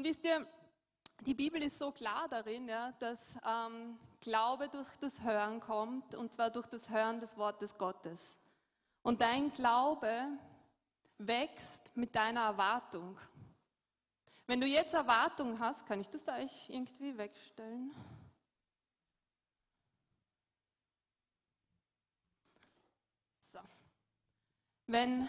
Und wisst ihr, die Bibel ist so klar darin, ja, dass ähm, Glaube durch das Hören kommt, und zwar durch das Hören des Wortes Gottes. Und dein Glaube wächst mit deiner Erwartung. Wenn du jetzt Erwartung hast, kann ich das da irgendwie wegstellen? So. Wenn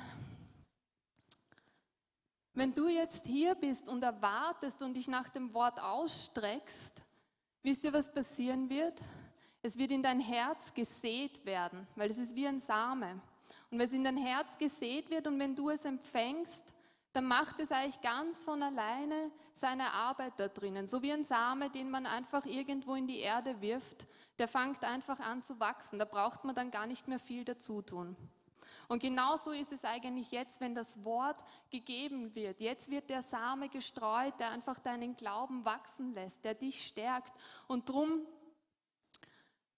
wenn du jetzt hier bist und erwartest und dich nach dem Wort ausstreckst, wisst ihr, was passieren wird? Es wird in dein Herz gesät werden, weil es ist wie ein Same. Und wenn es in dein Herz gesät wird und wenn du es empfängst, dann macht es eigentlich ganz von alleine seine Arbeit da drinnen. So wie ein Same, den man einfach irgendwo in die Erde wirft, der fängt einfach an zu wachsen. Da braucht man dann gar nicht mehr viel dazu tun. Und genauso ist es eigentlich jetzt, wenn das Wort gegeben wird. Jetzt wird der Same gestreut, der einfach deinen Glauben wachsen lässt, der dich stärkt. Und darum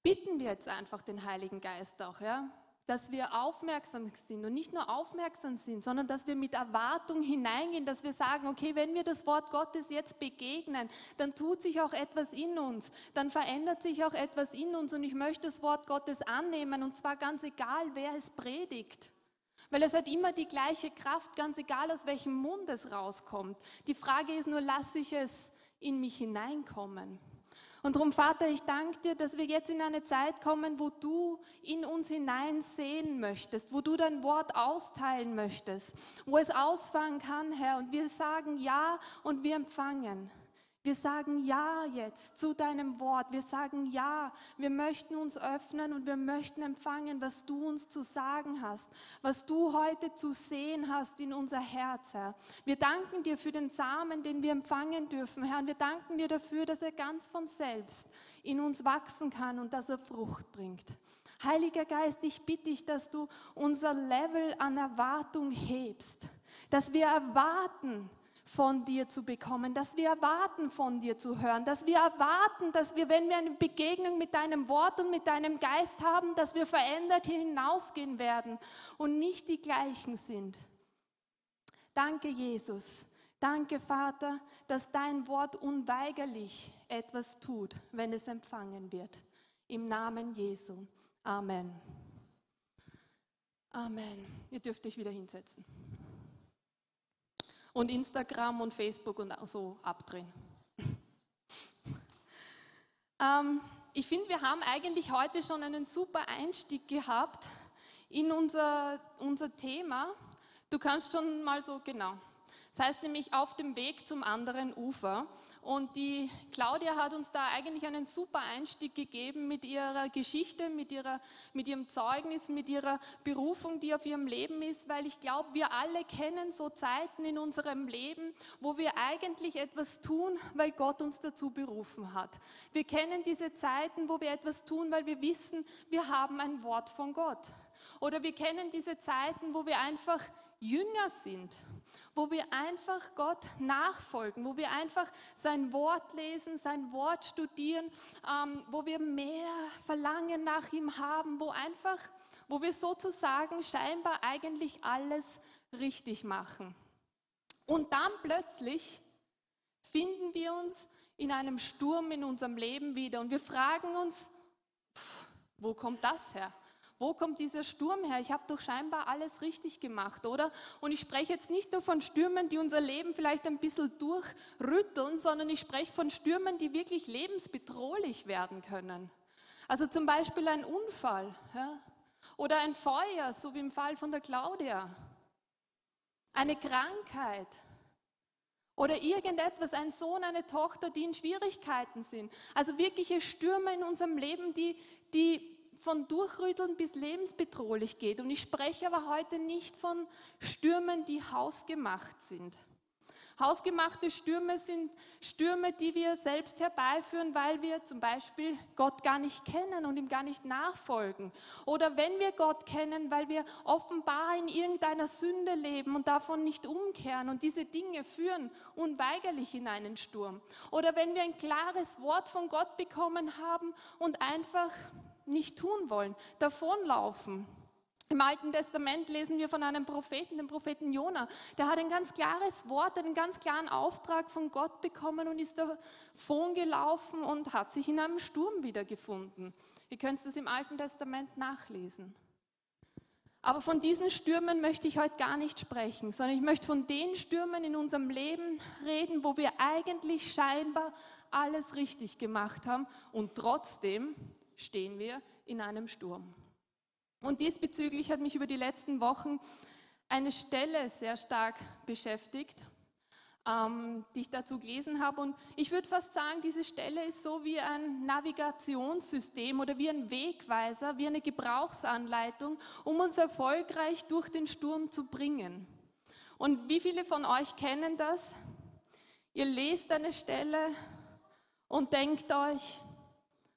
bitten wir jetzt einfach den Heiligen Geist auch, ja, dass wir aufmerksam sind und nicht nur aufmerksam sind, sondern dass wir mit Erwartung hineingehen, dass wir sagen, okay, wenn wir das Wort Gottes jetzt begegnen, dann tut sich auch etwas in uns, dann verändert sich auch etwas in uns und ich möchte das Wort Gottes annehmen und zwar ganz egal, wer es predigt. Weil es hat immer die gleiche Kraft, ganz egal aus welchem Mund es rauskommt. Die Frage ist nur, lasse ich es in mich hineinkommen? Und darum, Vater, ich danke dir, dass wir jetzt in eine Zeit kommen, wo du in uns hinein sehen möchtest, wo du dein Wort austeilen möchtest, wo es ausfangen kann, Herr. Und wir sagen Ja und wir empfangen. Wir sagen Ja jetzt zu deinem Wort. Wir sagen Ja. Wir möchten uns öffnen und wir möchten empfangen, was du uns zu sagen hast, was du heute zu sehen hast in unser Herz, Herr. Wir danken dir für den Samen, den wir empfangen dürfen, Herr. Und wir danken dir dafür, dass er ganz von selbst in uns wachsen kann und dass er Frucht bringt. Heiliger Geist, ich bitte dich, dass du unser Level an Erwartung hebst, dass wir erwarten, von dir zu bekommen, dass wir erwarten, von dir zu hören, dass wir erwarten, dass wir, wenn wir eine Begegnung mit deinem Wort und mit deinem Geist haben, dass wir verändert hier hinausgehen werden und nicht die gleichen sind. Danke, Jesus. Danke, Vater, dass dein Wort unweigerlich etwas tut, wenn es empfangen wird. Im Namen Jesu. Amen. Amen. Ihr dürft euch wieder hinsetzen und Instagram und Facebook und so abdrehen. ähm, ich finde, wir haben eigentlich heute schon einen super Einstieg gehabt in unser, unser Thema. Du kannst schon mal so, genau. Das heißt nämlich auf dem Weg zum anderen Ufer. Und die Claudia hat uns da eigentlich einen super Einstieg gegeben mit ihrer Geschichte, mit, ihrer, mit ihrem Zeugnis, mit ihrer Berufung, die auf ihrem Leben ist, weil ich glaube, wir alle kennen so Zeiten in unserem Leben, wo wir eigentlich etwas tun, weil Gott uns dazu berufen hat. Wir kennen diese Zeiten, wo wir etwas tun, weil wir wissen, wir haben ein Wort von Gott. Oder wir kennen diese Zeiten, wo wir einfach Jünger sind, wo wir einfach Gott nachfolgen, wo wir einfach sein Wort lesen, sein Wort studieren, ähm, wo wir mehr Verlangen nach ihm haben, wo einfach, wo wir sozusagen scheinbar eigentlich alles richtig machen. Und dann plötzlich finden wir uns in einem Sturm in unserem Leben wieder und wir fragen uns, pff, wo kommt das her? Wo kommt dieser Sturm her? Ich habe doch scheinbar alles richtig gemacht, oder? Und ich spreche jetzt nicht nur von Stürmen, die unser Leben vielleicht ein bisschen durchrütteln, sondern ich spreche von Stürmen, die wirklich lebensbedrohlich werden können. Also zum Beispiel ein Unfall ja? oder ein Feuer, so wie im Fall von der Claudia. Eine Krankheit, oder irgendetwas, ein Sohn, eine Tochter, die in Schwierigkeiten sind. Also wirkliche Stürme in unserem Leben, die, die von Durchrütteln bis lebensbedrohlich geht. Und ich spreche aber heute nicht von Stürmen, die hausgemacht sind. Hausgemachte Stürme sind Stürme, die wir selbst herbeiführen, weil wir zum Beispiel Gott gar nicht kennen und ihm gar nicht nachfolgen. Oder wenn wir Gott kennen, weil wir offenbar in irgendeiner Sünde leben und davon nicht umkehren und diese Dinge führen unweigerlich in einen Sturm. Oder wenn wir ein klares Wort von Gott bekommen haben und einfach nicht tun wollen, davonlaufen. Im Alten Testament lesen wir von einem Propheten, dem Propheten Jona. Der hat ein ganz klares Wort, einen ganz klaren Auftrag von Gott bekommen und ist davon gelaufen und hat sich in einem Sturm wiedergefunden. Ihr könnt es im Alten Testament nachlesen. Aber von diesen Stürmen möchte ich heute gar nicht sprechen, sondern ich möchte von den Stürmen in unserem Leben reden, wo wir eigentlich scheinbar alles richtig gemacht haben und trotzdem stehen wir in einem Sturm. Und diesbezüglich hat mich über die letzten Wochen eine Stelle sehr stark beschäftigt, ähm, die ich dazu gelesen habe. Und ich würde fast sagen, diese Stelle ist so wie ein Navigationssystem oder wie ein Wegweiser, wie eine Gebrauchsanleitung, um uns erfolgreich durch den Sturm zu bringen. Und wie viele von euch kennen das? Ihr lest eine Stelle und denkt euch,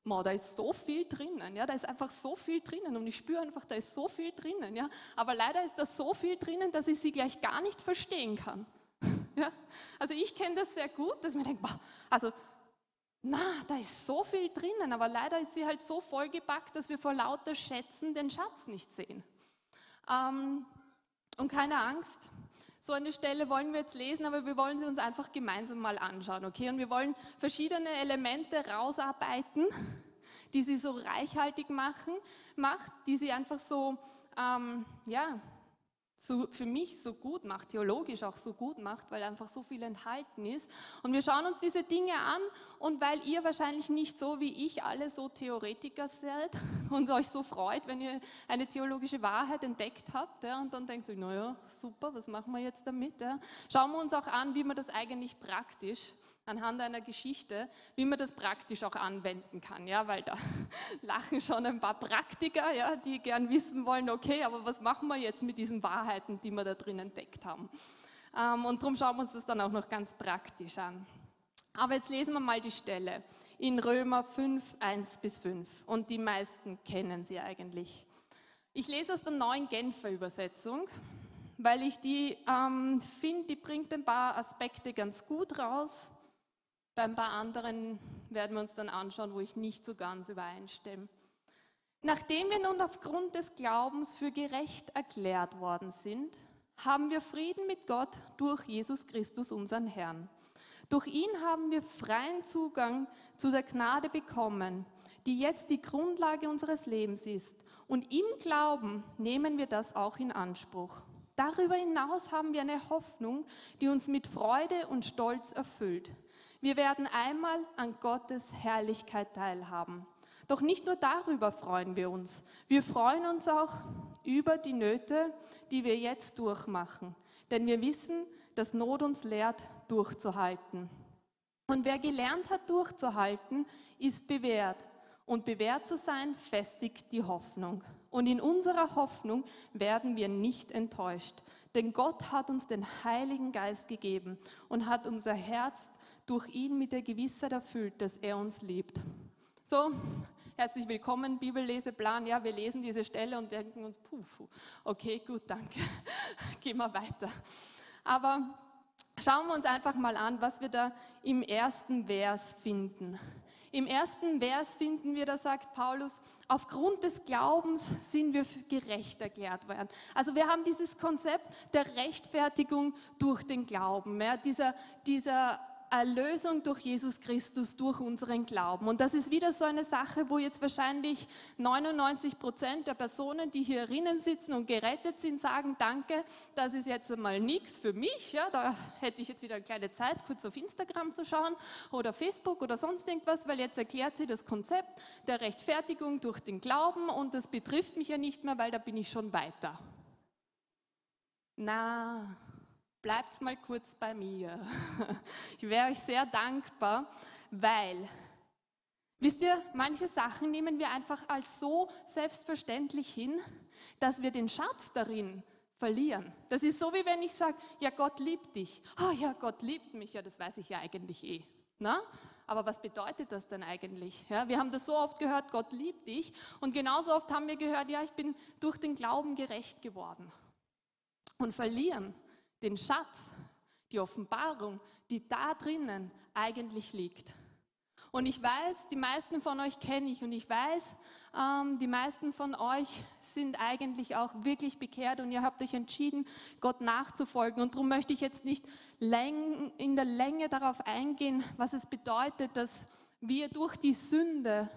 Ma, da ist so viel drinnen, ja, da ist einfach so viel drinnen und ich spüre einfach, da ist so viel drinnen, ja. Aber leider ist da so viel drinnen, dass ich sie gleich gar nicht verstehen kann. Ja? Also ich kenne das sehr gut, dass ich mir denke, also na, da ist so viel drinnen, aber leider ist sie halt so vollgepackt, dass wir vor lauter Schätzen den Schatz nicht sehen. Ähm, und keine Angst, so eine Stelle wollen wir jetzt lesen, aber wir wollen sie uns einfach gemeinsam mal anschauen, okay? Und wir wollen verschiedene Elemente rausarbeiten, die sie so reichhaltig machen, macht, die sie einfach so, ähm, ja, so für mich so gut macht, theologisch auch so gut macht, weil einfach so viel enthalten ist. Und wir schauen uns diese Dinge an und weil ihr wahrscheinlich nicht so wie ich alle so Theoretiker seid und euch so freut, wenn ihr eine theologische Wahrheit entdeckt habt ja, und dann denkt ihr, naja, super, was machen wir jetzt damit? Ja? Schauen wir uns auch an, wie man das eigentlich praktisch anhand einer Geschichte, wie man das praktisch auch anwenden kann, ja, weil da lachen schon ein paar Praktiker, ja, die gern wissen wollen, okay, aber was machen wir jetzt mit diesen Wahrheiten, die wir da drin entdeckt haben? Ähm, und darum schauen wir uns das dann auch noch ganz praktisch an. Aber jetzt lesen wir mal die Stelle in Römer 5, 1 bis 5 und die meisten kennen sie eigentlich. Ich lese aus der neuen Genfer Übersetzung, weil ich die ähm, finde, die bringt ein paar Aspekte ganz gut raus bei ein paar anderen werden wir uns dann anschauen, wo ich nicht so ganz übereinstimme. Nachdem wir nun aufgrund des Glaubens für gerecht erklärt worden sind, haben wir Frieden mit Gott durch Jesus Christus, unseren Herrn. Durch ihn haben wir freien Zugang zu der Gnade bekommen, die jetzt die Grundlage unseres Lebens ist. Und im Glauben nehmen wir das auch in Anspruch. Darüber hinaus haben wir eine Hoffnung, die uns mit Freude und Stolz erfüllt. Wir werden einmal an Gottes Herrlichkeit teilhaben. Doch nicht nur darüber freuen wir uns. Wir freuen uns auch über die Nöte, die wir jetzt durchmachen. Denn wir wissen, dass Not uns lehrt, durchzuhalten. Und wer gelernt hat, durchzuhalten, ist bewährt. Und bewährt zu sein, festigt die Hoffnung. Und in unserer Hoffnung werden wir nicht enttäuscht. Denn Gott hat uns den Heiligen Geist gegeben und hat unser Herz durch ihn mit der Gewissheit erfüllt, dass er uns liebt. So, herzlich willkommen, Bibelleseplan. Ja, wir lesen diese Stelle und denken uns, puh, okay, gut, danke. Gehen wir weiter. Aber schauen wir uns einfach mal an, was wir da im ersten Vers finden. Im ersten Vers finden wir, da sagt Paulus, aufgrund des Glaubens sind wir gerecht erklärt worden. Also wir haben dieses Konzept der Rechtfertigung durch den Glauben. Ja, dieser, dieser Erlösung durch Jesus Christus, durch unseren Glauben. Und das ist wieder so eine Sache, wo jetzt wahrscheinlich 99 Prozent der Personen, die hier drinnen sitzen und gerettet sind, sagen, danke, das ist jetzt einmal nichts für mich. Ja, da hätte ich jetzt wieder eine kleine Zeit, kurz auf Instagram zu schauen oder Facebook oder sonst irgendwas, weil jetzt erklärt sie das Konzept der Rechtfertigung durch den Glauben und das betrifft mich ja nicht mehr, weil da bin ich schon weiter. Na, bleibt mal kurz bei mir. Ich wäre euch sehr dankbar, weil, wisst ihr, manche Sachen nehmen wir einfach als so selbstverständlich hin, dass wir den Schatz darin verlieren. Das ist so, wie wenn ich sage, ja, Gott liebt dich. Oh ja, Gott liebt mich. Ja, das weiß ich ja eigentlich eh. Na? Aber was bedeutet das denn eigentlich? Ja, wir haben das so oft gehört, Gott liebt dich. Und genauso oft haben wir gehört, ja, ich bin durch den Glauben gerecht geworden. Und verlieren den Schatz, die Offenbarung, die da drinnen eigentlich liegt. Und ich weiß, die meisten von euch kenne ich und ich weiß, ähm, die meisten von euch sind eigentlich auch wirklich bekehrt und ihr habt euch entschieden, Gott nachzufolgen. Und darum möchte ich jetzt nicht in der Länge darauf eingehen, was es bedeutet, dass wir durch die Sünde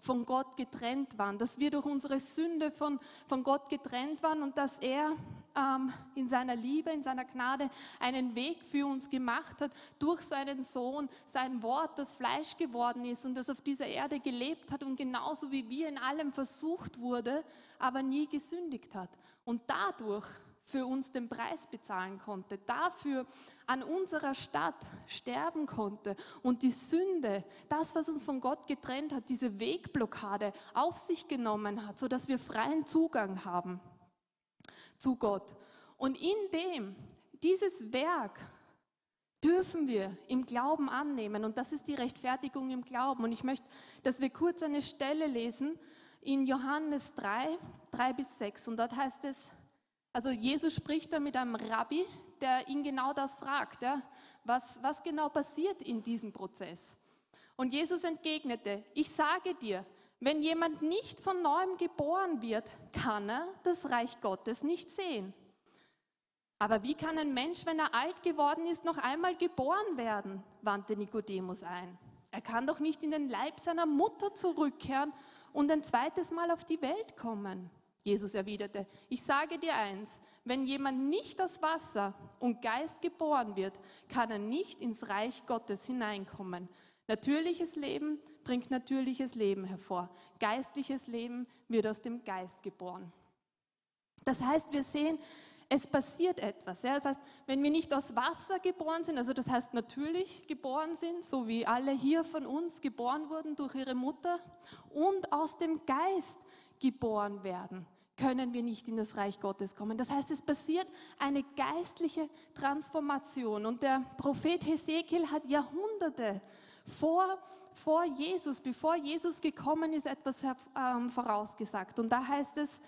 von Gott getrennt waren, dass wir durch unsere Sünde von, von Gott getrennt waren und dass er ähm, in seiner Liebe, in seiner Gnade einen Weg für uns gemacht hat durch seinen Sohn, sein Wort, das Fleisch geworden ist und das auf dieser Erde gelebt hat und genauso wie wir in allem versucht wurde, aber nie gesündigt hat. Und dadurch für uns den Preis bezahlen konnte, dafür an unserer Stadt sterben konnte und die Sünde, das, was uns von Gott getrennt hat, diese Wegblockade auf sich genommen hat, sodass wir freien Zugang haben zu Gott. Und in dem, dieses Werk dürfen wir im Glauben annehmen. Und das ist die Rechtfertigung im Glauben. Und ich möchte, dass wir kurz eine Stelle lesen in Johannes 3, 3 bis 6. Und dort heißt es, also Jesus spricht da mit einem Rabbi, der ihn genau das fragt, ja, was, was genau passiert in diesem Prozess. Und Jesus entgegnete, ich sage dir, wenn jemand nicht von neuem geboren wird, kann er das Reich Gottes nicht sehen. Aber wie kann ein Mensch, wenn er alt geworden ist, noch einmal geboren werden? wandte Nikodemus ein. Er kann doch nicht in den Leib seiner Mutter zurückkehren und ein zweites Mal auf die Welt kommen. Jesus erwiderte, ich sage dir eins, wenn jemand nicht aus Wasser und Geist geboren wird, kann er nicht ins Reich Gottes hineinkommen. Natürliches Leben bringt natürliches Leben hervor. Geistliches Leben wird aus dem Geist geboren. Das heißt, wir sehen, es passiert etwas. Das heißt, wenn wir nicht aus Wasser geboren sind, also das heißt natürlich geboren sind, so wie alle hier von uns geboren wurden durch ihre Mutter, und aus dem Geist geboren werden, können wir nicht in das Reich Gottes kommen. Das heißt, es passiert eine geistliche Transformation. Und der Prophet Hesekiel hat Jahrhunderte vor vor Jesus, bevor Jesus gekommen ist, etwas ähm, vorausgesagt. Und da heißt es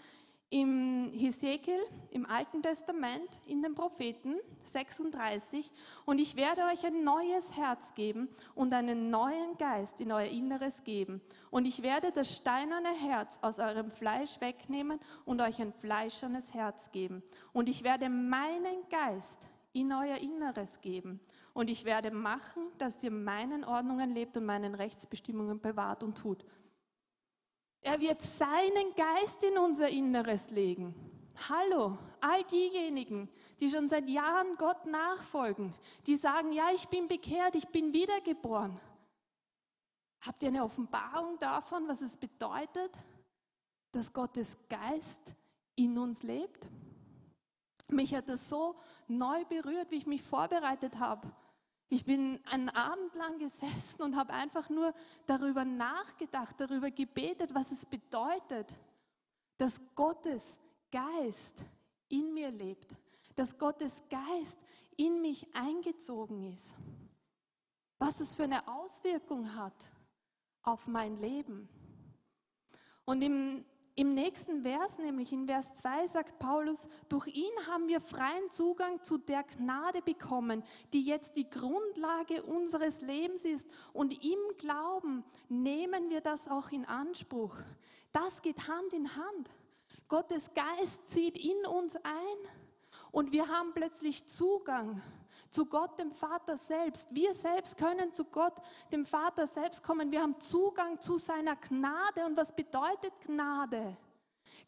im Hesekiel, im Alten Testament, in den Propheten 36, und ich werde euch ein neues Herz geben und einen neuen Geist in euer Inneres geben. Und ich werde das steinerne Herz aus eurem Fleisch wegnehmen und euch ein fleischernes Herz geben. Und ich werde meinen Geist in euer Inneres geben. Und ich werde machen, dass ihr meinen Ordnungen lebt und meinen Rechtsbestimmungen bewahrt und tut. Er wird seinen Geist in unser Inneres legen. Hallo, all diejenigen, die schon seit Jahren Gott nachfolgen, die sagen, ja, ich bin bekehrt, ich bin wiedergeboren. Habt ihr eine Offenbarung davon, was es bedeutet, dass Gottes Geist in uns lebt? Mich hat das so neu berührt, wie ich mich vorbereitet habe. Ich bin einen Abend lang gesessen und habe einfach nur darüber nachgedacht, darüber gebetet, was es bedeutet, dass Gottes Geist in mir lebt, dass Gottes Geist in mich eingezogen ist, was es für eine Auswirkung hat auf mein Leben. Und im im nächsten Vers, nämlich in Vers 2, sagt Paulus, durch ihn haben wir freien Zugang zu der Gnade bekommen, die jetzt die Grundlage unseres Lebens ist. Und im Glauben nehmen wir das auch in Anspruch. Das geht Hand in Hand. Gottes Geist zieht in uns ein und wir haben plötzlich Zugang zu Gott, dem Vater selbst. Wir selbst können zu Gott, dem Vater selbst kommen. Wir haben Zugang zu seiner Gnade. Und was bedeutet Gnade?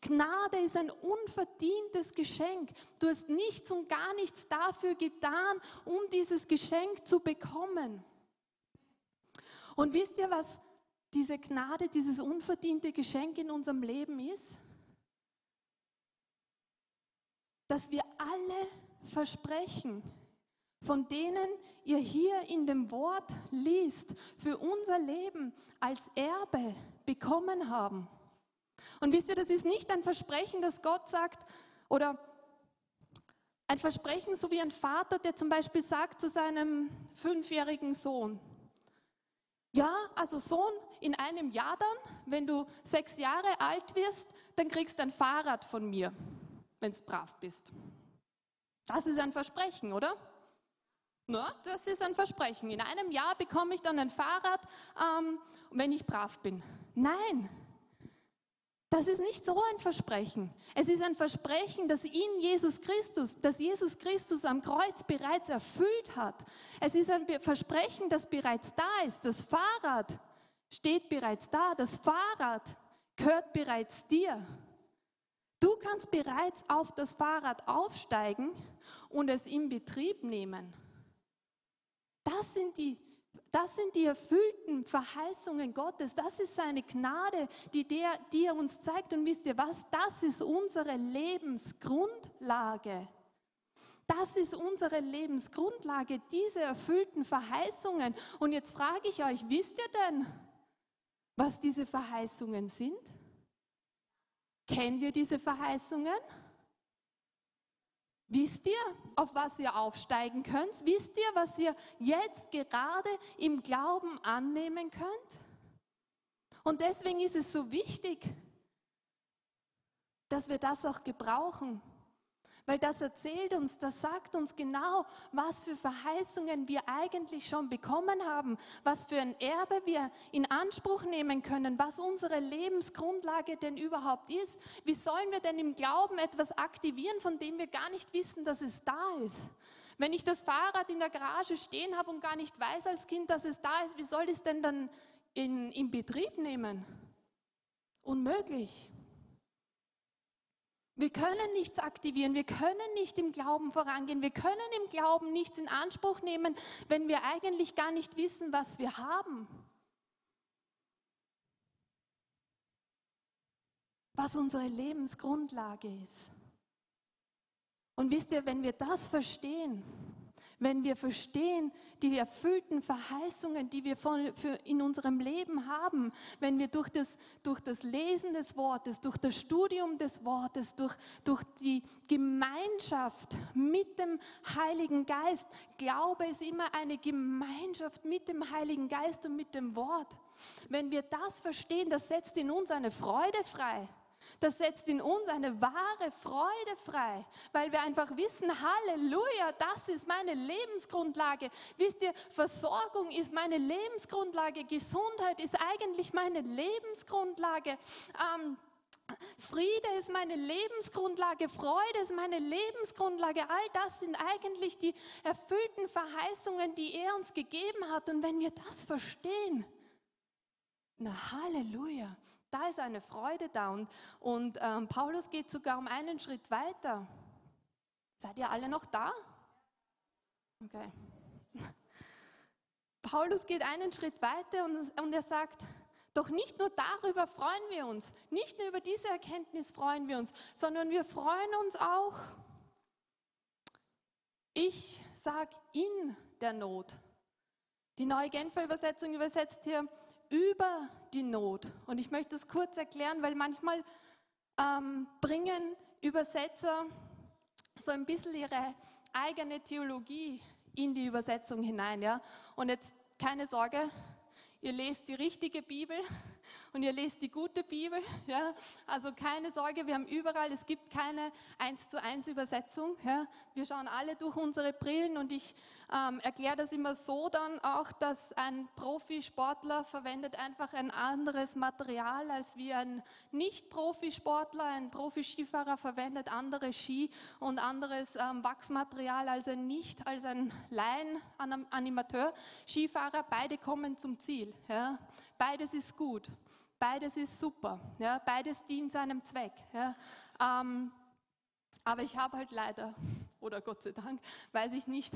Gnade ist ein unverdientes Geschenk. Du hast nichts und gar nichts dafür getan, um dieses Geschenk zu bekommen. Und wisst ihr, was diese Gnade, dieses unverdiente Geschenk in unserem Leben ist? Dass wir alle Versprechen, von denen ihr hier in dem Wort liest, für unser Leben als Erbe bekommen haben. Und wisst ihr, das ist nicht ein Versprechen, das Gott sagt, oder ein Versprechen, so wie ein Vater, der zum Beispiel sagt zu seinem fünfjährigen Sohn, ja, also Sohn, in einem Jahr dann, wenn du sechs Jahre alt wirst, dann kriegst du ein Fahrrad von mir, wenn du brav bist. Das ist ein Versprechen, oder? Na, das ist ein Versprechen. In einem Jahr bekomme ich dann ein Fahrrad, ähm, wenn ich brav bin. Nein, das ist nicht so ein Versprechen. Es ist ein Versprechen, das in Jesus Christus, das Jesus Christus am Kreuz bereits erfüllt hat. Es ist ein Versprechen, das bereits da ist. Das Fahrrad steht bereits da. Das Fahrrad gehört bereits dir. Du kannst bereits auf das Fahrrad aufsteigen und es in Betrieb nehmen. Das sind die das sind die erfüllten Verheißungen Gottes. Das ist seine Gnade, die, der, die er uns zeigt. Und wisst ihr was? Das ist unsere Lebensgrundlage. Das ist unsere Lebensgrundlage, diese erfüllten Verheißungen. Und jetzt frage ich euch, wisst ihr denn, was diese Verheißungen sind? Kennt ihr diese Verheißungen? Wisst ihr, auf was ihr aufsteigen könnt? Wisst ihr, was ihr jetzt gerade im Glauben annehmen könnt? Und deswegen ist es so wichtig, dass wir das auch gebrauchen. Weil das erzählt uns, das sagt uns genau, was für Verheißungen wir eigentlich schon bekommen haben, was für ein Erbe wir in Anspruch nehmen können, was unsere Lebensgrundlage denn überhaupt ist. Wie sollen wir denn im Glauben etwas aktivieren, von dem wir gar nicht wissen, dass es da ist? Wenn ich das Fahrrad in der Garage stehen habe und gar nicht weiß als Kind, dass es da ist, wie soll ich es denn dann in, in Betrieb nehmen? Unmöglich. Wir können nichts aktivieren, wir können nicht im Glauben vorangehen, wir können im Glauben nichts in Anspruch nehmen, wenn wir eigentlich gar nicht wissen, was wir haben. Was unsere Lebensgrundlage ist. Und wisst ihr, wenn wir das verstehen, wenn wir verstehen die erfüllten Verheißungen, die wir von, für in unserem Leben haben, wenn wir durch das, durch das Lesen des Wortes, durch das Studium des Wortes, durch, durch die Gemeinschaft mit dem Heiligen Geist, Glaube ist immer eine Gemeinschaft mit dem Heiligen Geist und mit dem Wort. Wenn wir das verstehen, das setzt in uns eine Freude frei. Das setzt in uns eine wahre Freude frei, weil wir einfach wissen, Halleluja, das ist meine Lebensgrundlage. Wisst ihr, Versorgung ist meine Lebensgrundlage, Gesundheit ist eigentlich meine Lebensgrundlage. Ähm, Friede ist meine Lebensgrundlage, Freude ist meine Lebensgrundlage. All das sind eigentlich die erfüllten Verheißungen, die er uns gegeben hat. Und wenn wir das verstehen, na Halleluja, da ist eine Freude da. Und, und ähm, Paulus geht sogar um einen Schritt weiter. Seid ihr alle noch da? Okay. Paulus geht einen Schritt weiter und, und er sagt, doch nicht nur darüber freuen wir uns, nicht nur über diese Erkenntnis freuen wir uns, sondern wir freuen uns auch, ich sage in der Not. Die neue Genfer Übersetzung übersetzt hier, über die Not. Und ich möchte das kurz erklären, weil manchmal ähm, bringen Übersetzer so ein bisschen ihre eigene Theologie in die Übersetzung hinein. Ja? Und jetzt keine Sorge, ihr lest die richtige Bibel und ihr lest die gute Bibel. Ja? Also keine Sorge, wir haben überall, es gibt keine 1 zu 1 Übersetzung. Ja? Wir schauen alle durch unsere Brillen und ich ähm, erkläre das immer so dann auch, dass ein Profisportler verwendet einfach ein anderes Material als wie ein Nicht-Profisportler. Ein Profi-Skifahrer verwendet andere Ski und anderes ähm, Wachsmaterial als ein Nicht, als ein Laien-Animateur-Skifahrer. Beide kommen zum Ziel. Ja? Beides ist gut. Beides ist super. Ja? Beides dient seinem Zweck. Ja? Ähm, aber ich habe halt leider oder Gott sei Dank, weiß ich nicht.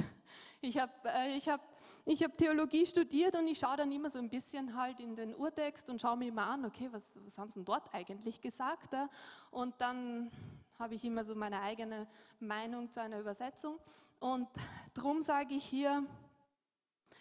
Ich habe äh, ich hab, ich hab Theologie studiert und ich schaue dann immer so ein bisschen halt in den Urtext und schaue mir immer an, okay, was, was haben sie denn dort eigentlich gesagt? Ja? Und dann habe ich immer so meine eigene Meinung zu einer Übersetzung. Und darum sage ich hier,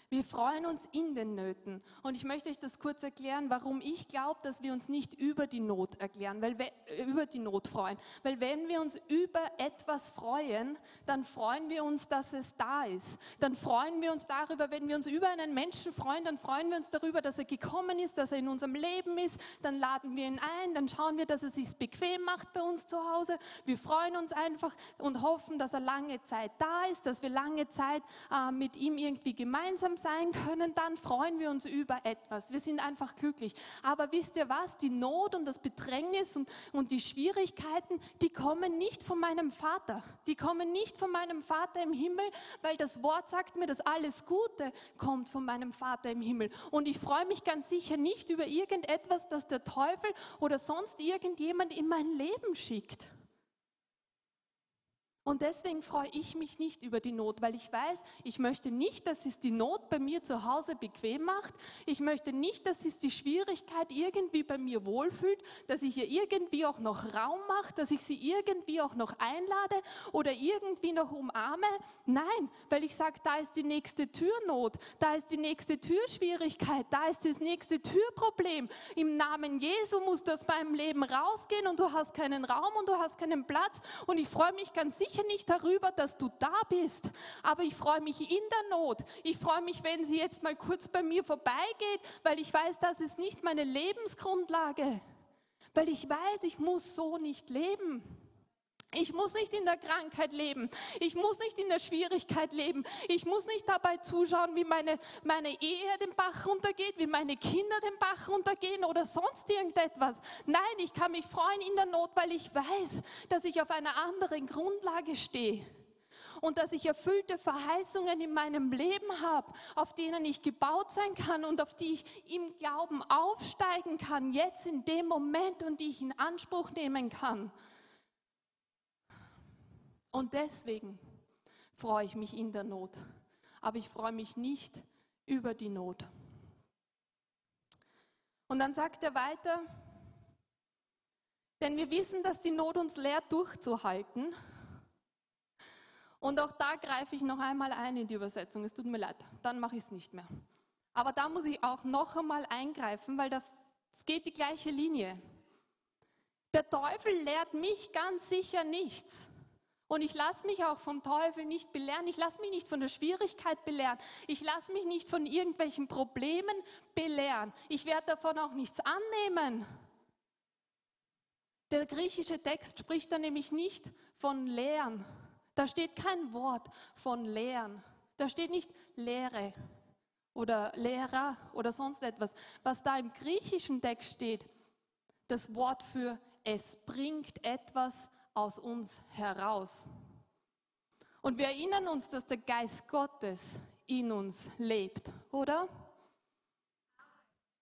Wir freuen uns in den Nöten. Und ich möchte euch das kurz erklären, warum ich glaube, dass wir uns nicht über die Not erklären, weil wir, über die Not freuen. Weil wenn wir uns über etwas freuen, dann freuen wir uns, dass es da ist. Dann freuen wir uns darüber, wenn wir uns über einen Menschen freuen, dann freuen wir uns darüber, dass er gekommen ist, dass er in unserem Leben ist. Dann laden wir ihn ein, dann schauen wir, dass er sich bequem macht bei uns zu Hause. Wir freuen uns einfach und hoffen, dass er lange Zeit da ist, dass wir lange Zeit äh, mit ihm irgendwie gemeinsam sein können, dann freuen wir uns über etwas. Wir sind einfach glücklich. Aber wisst ihr was? Die Not und das Bedrängnis und, und die Schwierigkeiten, die kommen nicht von meinem Vater. Die kommen nicht von meinem Vater im Himmel, weil das Wort sagt mir, dass alles Gute kommt von meinem Vater im Himmel. Und ich freue mich ganz sicher nicht über irgendetwas, das der Teufel oder sonst irgendjemand in mein Leben schickt. Und deswegen freue ich mich nicht über die Not, weil ich weiß, ich möchte nicht, dass es die Not bei mir zu Hause bequem macht. Ich möchte nicht, dass es die Schwierigkeit irgendwie bei mir wohlfühlt, dass ich ihr irgendwie auch noch Raum mache, dass ich sie irgendwie auch noch einlade oder irgendwie noch umarme. Nein, weil ich sage, da ist die nächste Türnot, da ist die nächste Türschwierigkeit, da ist das nächste Türproblem. Im Namen Jesu muss das beim Leben rausgehen und du hast keinen Raum und du hast keinen Platz. Und ich freue mich ganz sicher, sicher nicht darüber, dass du da bist, aber ich freue mich in der Not. Ich freue mich, wenn sie jetzt mal kurz bei mir vorbeigeht, weil ich weiß, das ist nicht meine Lebensgrundlage. Weil ich weiß, ich muss so nicht leben. Ich muss nicht in der Krankheit leben. Ich muss nicht in der Schwierigkeit leben. Ich muss nicht dabei zuschauen, wie meine, meine Ehe den Bach runtergeht, wie meine Kinder den Bach runtergehen oder sonst irgendetwas. Nein, ich kann mich freuen in der Not, weil ich weiß, dass ich auf einer anderen Grundlage stehe und dass ich erfüllte Verheißungen in meinem Leben habe, auf denen ich gebaut sein kann und auf die ich im Glauben aufsteigen kann, jetzt in dem Moment und die ich in Anspruch nehmen kann. Und deswegen freue ich mich in der Not. Aber ich freue mich nicht über die Not. Und dann sagt er weiter, denn wir wissen, dass die Not uns lehrt, durchzuhalten. Und auch da greife ich noch einmal ein in die Übersetzung. Es tut mir leid, dann mache ich es nicht mehr. Aber da muss ich auch noch einmal eingreifen, weil es geht die gleiche Linie. Der Teufel lehrt mich ganz sicher nichts. Und ich lasse mich auch vom Teufel nicht belehren. Ich lasse mich nicht von der Schwierigkeit belehren. Ich lasse mich nicht von irgendwelchen Problemen belehren. Ich werde davon auch nichts annehmen. Der griechische Text spricht da nämlich nicht von Lehren. Da steht kein Wort von Lehren. Da steht nicht Lehre oder Lehrer oder sonst etwas. Was da im griechischen Text steht, das Wort für es bringt etwas aus uns heraus. Und wir erinnern uns, dass der Geist Gottes in uns lebt, oder?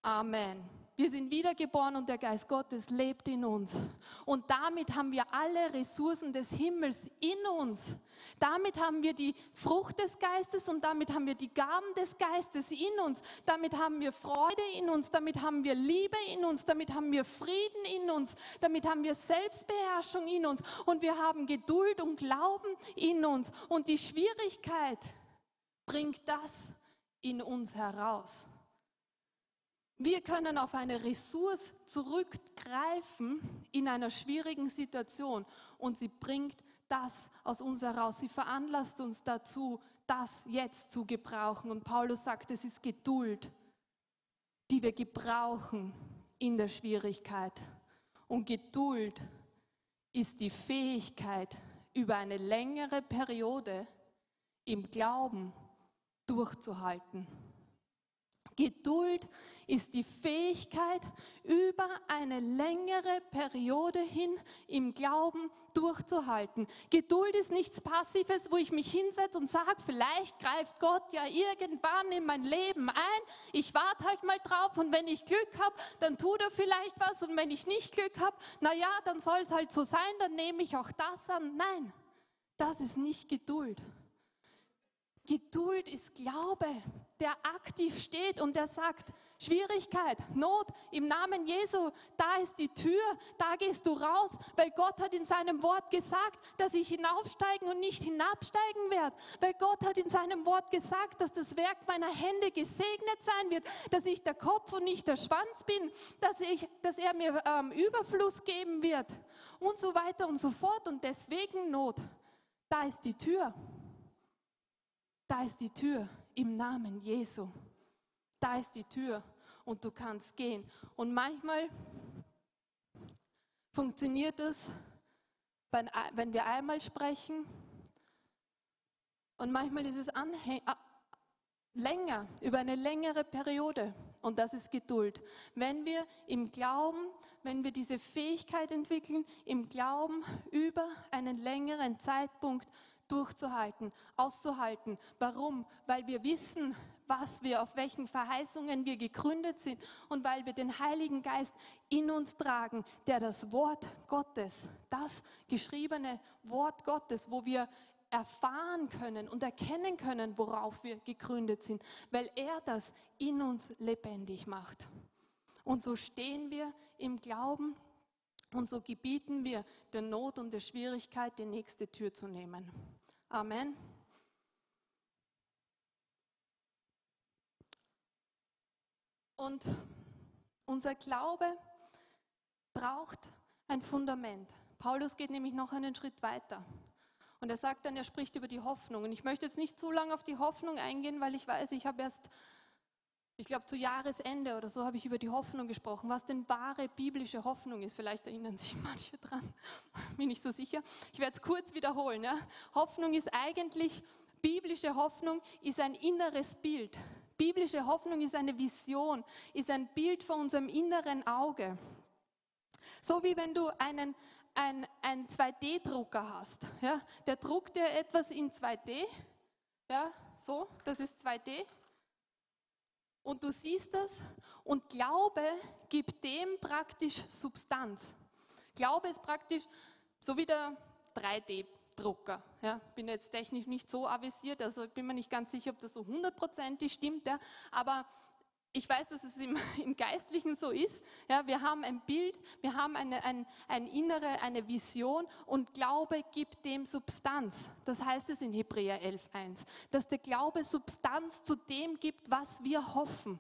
Amen. Wir sind wiedergeboren und der Geist Gottes lebt in uns. Und damit haben wir alle Ressourcen des Himmels in uns. Damit haben wir die Frucht des Geistes und damit haben wir die Gaben des Geistes in uns. Damit haben wir Freude in uns, damit haben wir Liebe in uns, damit haben wir Frieden in uns, damit haben wir Selbstbeherrschung in uns und wir haben Geduld und Glauben in uns. Und die Schwierigkeit bringt das in uns heraus. Wir können auf eine Ressource zurückgreifen in einer schwierigen Situation und sie bringt das aus uns heraus. Sie veranlasst uns dazu, das jetzt zu gebrauchen. Und Paulus sagt, es ist Geduld, die wir gebrauchen in der Schwierigkeit. Und Geduld ist die Fähigkeit, über eine längere Periode im Glauben durchzuhalten. Geduld ist die Fähigkeit, über eine längere Periode hin im Glauben durchzuhalten. Geduld ist nichts Passives, wo ich mich hinsetze und sage, vielleicht greift Gott ja irgendwann in mein Leben ein. Ich warte halt mal drauf und wenn ich Glück habe, dann tut er vielleicht was und wenn ich nicht Glück habe, naja, dann soll es halt so sein, dann nehme ich auch das an. Nein, das ist nicht Geduld. Geduld ist Glaube, der aktiv steht und der sagt, Schwierigkeit, Not im Namen Jesu, da ist die Tür, da gehst du raus, weil Gott hat in seinem Wort gesagt, dass ich hinaufsteigen und nicht hinabsteigen werde, weil Gott hat in seinem Wort gesagt, dass das Werk meiner Hände gesegnet sein wird, dass ich der Kopf und nicht der Schwanz bin, dass, ich, dass er mir ähm, Überfluss geben wird und so weiter und so fort und deswegen Not. Da ist die Tür. Da ist die Tür im Namen Jesu. Da ist die Tür und du kannst gehen. Und manchmal funktioniert es, wenn, wenn wir einmal sprechen und manchmal ist es länger, über eine längere Periode. Und das ist Geduld. Wenn wir im Glauben, wenn wir diese Fähigkeit entwickeln, im Glauben über einen längeren Zeitpunkt durchzuhalten, auszuhalten. Warum? Weil wir wissen, was wir, auf welchen Verheißungen wir gegründet sind und weil wir den Heiligen Geist in uns tragen, der das Wort Gottes, das geschriebene Wort Gottes, wo wir erfahren können und erkennen können, worauf wir gegründet sind, weil er das in uns lebendig macht. Und so stehen wir im Glauben und so gebieten wir der Not und der Schwierigkeit, die nächste Tür zu nehmen. Amen. Und unser Glaube braucht ein Fundament. Paulus geht nämlich noch einen Schritt weiter. Und er sagt dann, er spricht über die Hoffnung. Und ich möchte jetzt nicht zu lange auf die Hoffnung eingehen, weil ich weiß, ich habe erst, ich glaube zu Jahresende oder so habe ich über die Hoffnung gesprochen, was denn wahre biblische Hoffnung ist. Vielleicht erinnern sich manche dran, bin ich so sicher. Ich werde es kurz wiederholen. Ja. Hoffnung ist eigentlich, biblische Hoffnung ist ein inneres Bild. Biblische Hoffnung ist eine Vision, ist ein Bild vor unserem inneren Auge. So wie wenn du einen, ein, ein 2D-Drucker hast. Ja? Der druckt dir etwas in 2D. Ja, so, das ist 2D. Und du siehst das und Glaube gibt dem praktisch Substanz. Glaube ist praktisch so wie der 3D-Drucker. Ja, bin jetzt technisch nicht so avisiert, also bin mir nicht ganz sicher, ob das so hundertprozentig stimmt, ja, aber ich weiß, dass es im, im, Geistlichen so ist. Ja, wir haben ein Bild, wir haben eine, ein, ein innere, eine Vision und Glaube gibt dem Substanz. Das heißt es in Hebräer 11.1, dass der Glaube Substanz zu dem gibt, was wir hoffen.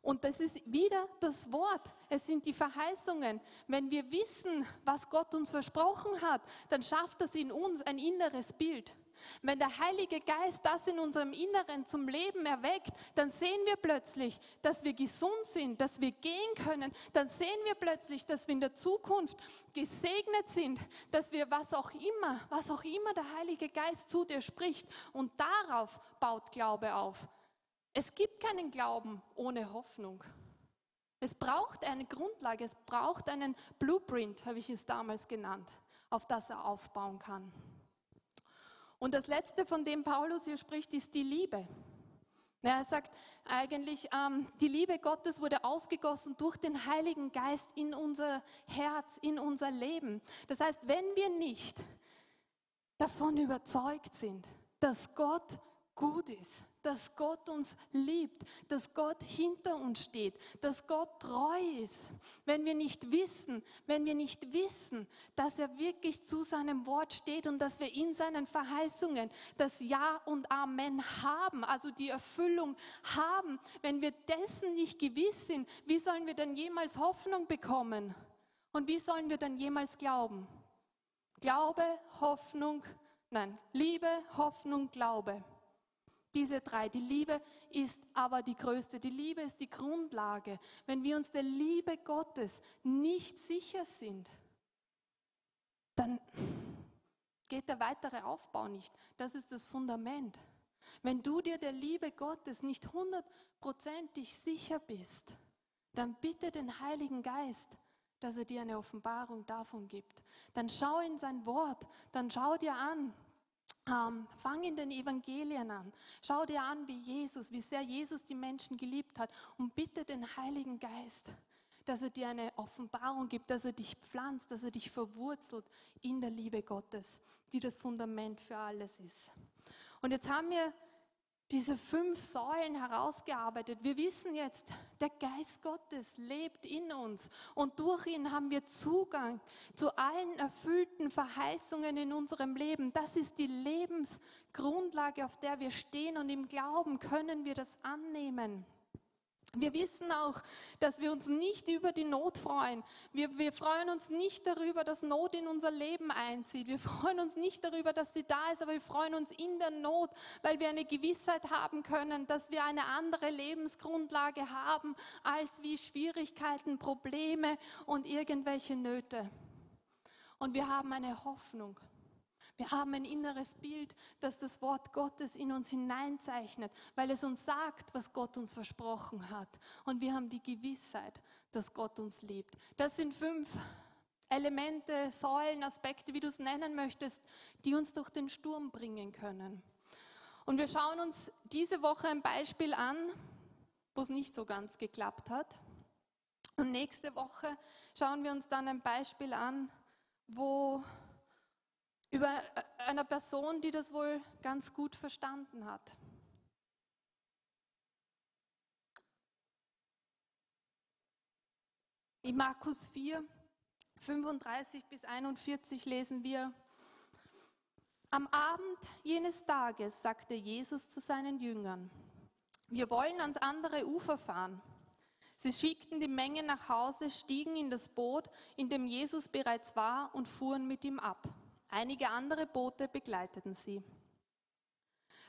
Und das ist wieder das Wort. Es sind die Verheißungen. Wenn wir wissen, was Gott uns versprochen hat, dann schafft das in uns ein inneres Bild. Wenn der Heilige Geist das in unserem Inneren zum Leben erweckt, dann sehen wir plötzlich, dass wir gesund sind, dass wir gehen können. Dann sehen wir plötzlich, dass wir in der Zukunft gesegnet sind, dass wir was auch immer, was auch immer der Heilige Geist zu dir spricht. Und darauf baut Glaube auf. Es gibt keinen Glauben ohne Hoffnung. Es braucht eine Grundlage, es braucht einen Blueprint, habe ich es damals genannt, auf das er aufbauen kann. Und das Letzte, von dem Paulus hier spricht, ist die Liebe. er sagt eigentlich, ähm, die Liebe Gottes wurde ausgegossen durch den Heiligen Geist in unser Herz, in unser Leben. Das heißt, wenn wir nicht davon überzeugt sind, dass Gott gut ist, dass Gott uns liebt, dass Gott hinter uns steht, dass Gott treu ist. Wenn wir nicht wissen, wenn wir nicht wissen, dass er wirklich zu seinem Wort steht und dass wir in seinen Verheißungen das Ja und Amen haben, also die Erfüllung haben, wenn wir dessen nicht gewiss sind, wie sollen wir dann jemals Hoffnung bekommen? Und wie sollen wir dann jemals glauben? Glaube, Hoffnung, nein, Liebe, Hoffnung, Glaube diese drei. Die Liebe ist aber die größte. Die Liebe ist die Grundlage. Wenn wir uns der Liebe Gottes nicht sicher sind, dann geht der weitere Aufbau nicht. Das ist das Fundament. Wenn du dir der Liebe Gottes nicht hundertprozentig sicher bist, dann bitte den Heiligen Geist, dass er dir eine Offenbarung davon gibt. Dann schau in sein Wort, dann schau dir an, ähm, fang in den Evangelien an. Schau dir an, wie Jesus, wie sehr Jesus die Menschen geliebt hat und bitte den Heiligen Geist, dass er dir eine Offenbarung gibt, dass er dich pflanzt, dass er dich verwurzelt in der Liebe Gottes, die das Fundament für alles ist. Und jetzt haben wir diese fünf Säulen herausgearbeitet. Wir wissen jetzt, der Geist Gottes lebt in uns und durch ihn haben wir Zugang zu allen erfüllten Verheißungen in unserem Leben. Das ist die Lebensgrundlage, auf der wir stehen und im Glauben können wir das annehmen. Wir wissen auch, dass wir uns nicht über die Not freuen. Wir, wir, freuen uns nicht darüber, dass Not in unser Leben einzieht. Wir freuen uns nicht darüber, dass sie da ist, aber wir freuen uns in der Not, weil wir eine Gewissheit haben können, dass wir eine andere Lebensgrundlage haben als wie Schwierigkeiten, Probleme und irgendwelche Nöte. Und wir haben eine Hoffnung. Wir haben ein inneres Bild, das das Wort Gottes in uns hineinzeichnet, weil es uns sagt, was Gott uns versprochen hat. Und wir haben die Gewissheit, dass Gott uns liebt. Das sind fünf Elemente, Säulen, Aspekte, wie du es nennen möchtest, die uns durch den Sturm bringen können. Und wir schauen uns diese Woche ein Beispiel an, wo es nicht so ganz geklappt hat. Und nächste Woche schauen wir uns dann ein Beispiel an, wo über äh, einer Person, die das wohl ganz gut verstanden hat. In Markus 4, 35 bis 41 lesen wir, am Abend jenes Tages sagte Jesus zu seinen Jüngern, wir wollen ans andere Ufer fahren. Sie schickten die Menge nach Hause, stiegen in das Boot, in dem Jesus bereits war, und fuhren mit ihm ab. Einige andere Boote begleiteten sie.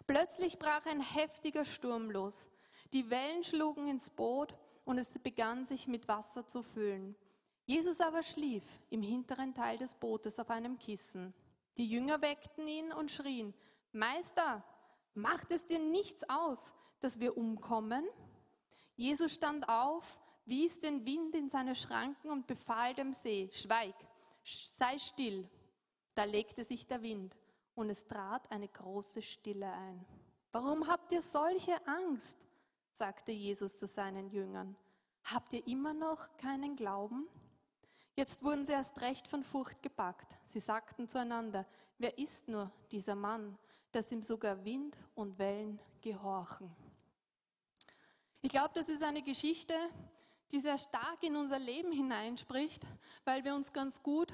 Plötzlich brach ein heftiger Sturm los. Die Wellen schlugen ins Boot und es begann sich mit Wasser zu füllen. Jesus aber schlief im hinteren Teil des Bootes auf einem Kissen. Die Jünger weckten ihn und schrien, Meister, macht es dir nichts aus, dass wir umkommen? Jesus stand auf, wies den Wind in seine Schranken und befahl dem See, Schweig, sei still. Da legte sich der Wind und es trat eine große Stille ein. Warum habt ihr solche Angst? sagte Jesus zu seinen Jüngern. Habt ihr immer noch keinen Glauben? Jetzt wurden sie erst recht von Furcht gepackt. Sie sagten zueinander, wer ist nur dieser Mann, dass ihm sogar Wind und Wellen gehorchen? Ich glaube, das ist eine Geschichte, die sehr stark in unser Leben hineinspricht, weil wir uns ganz gut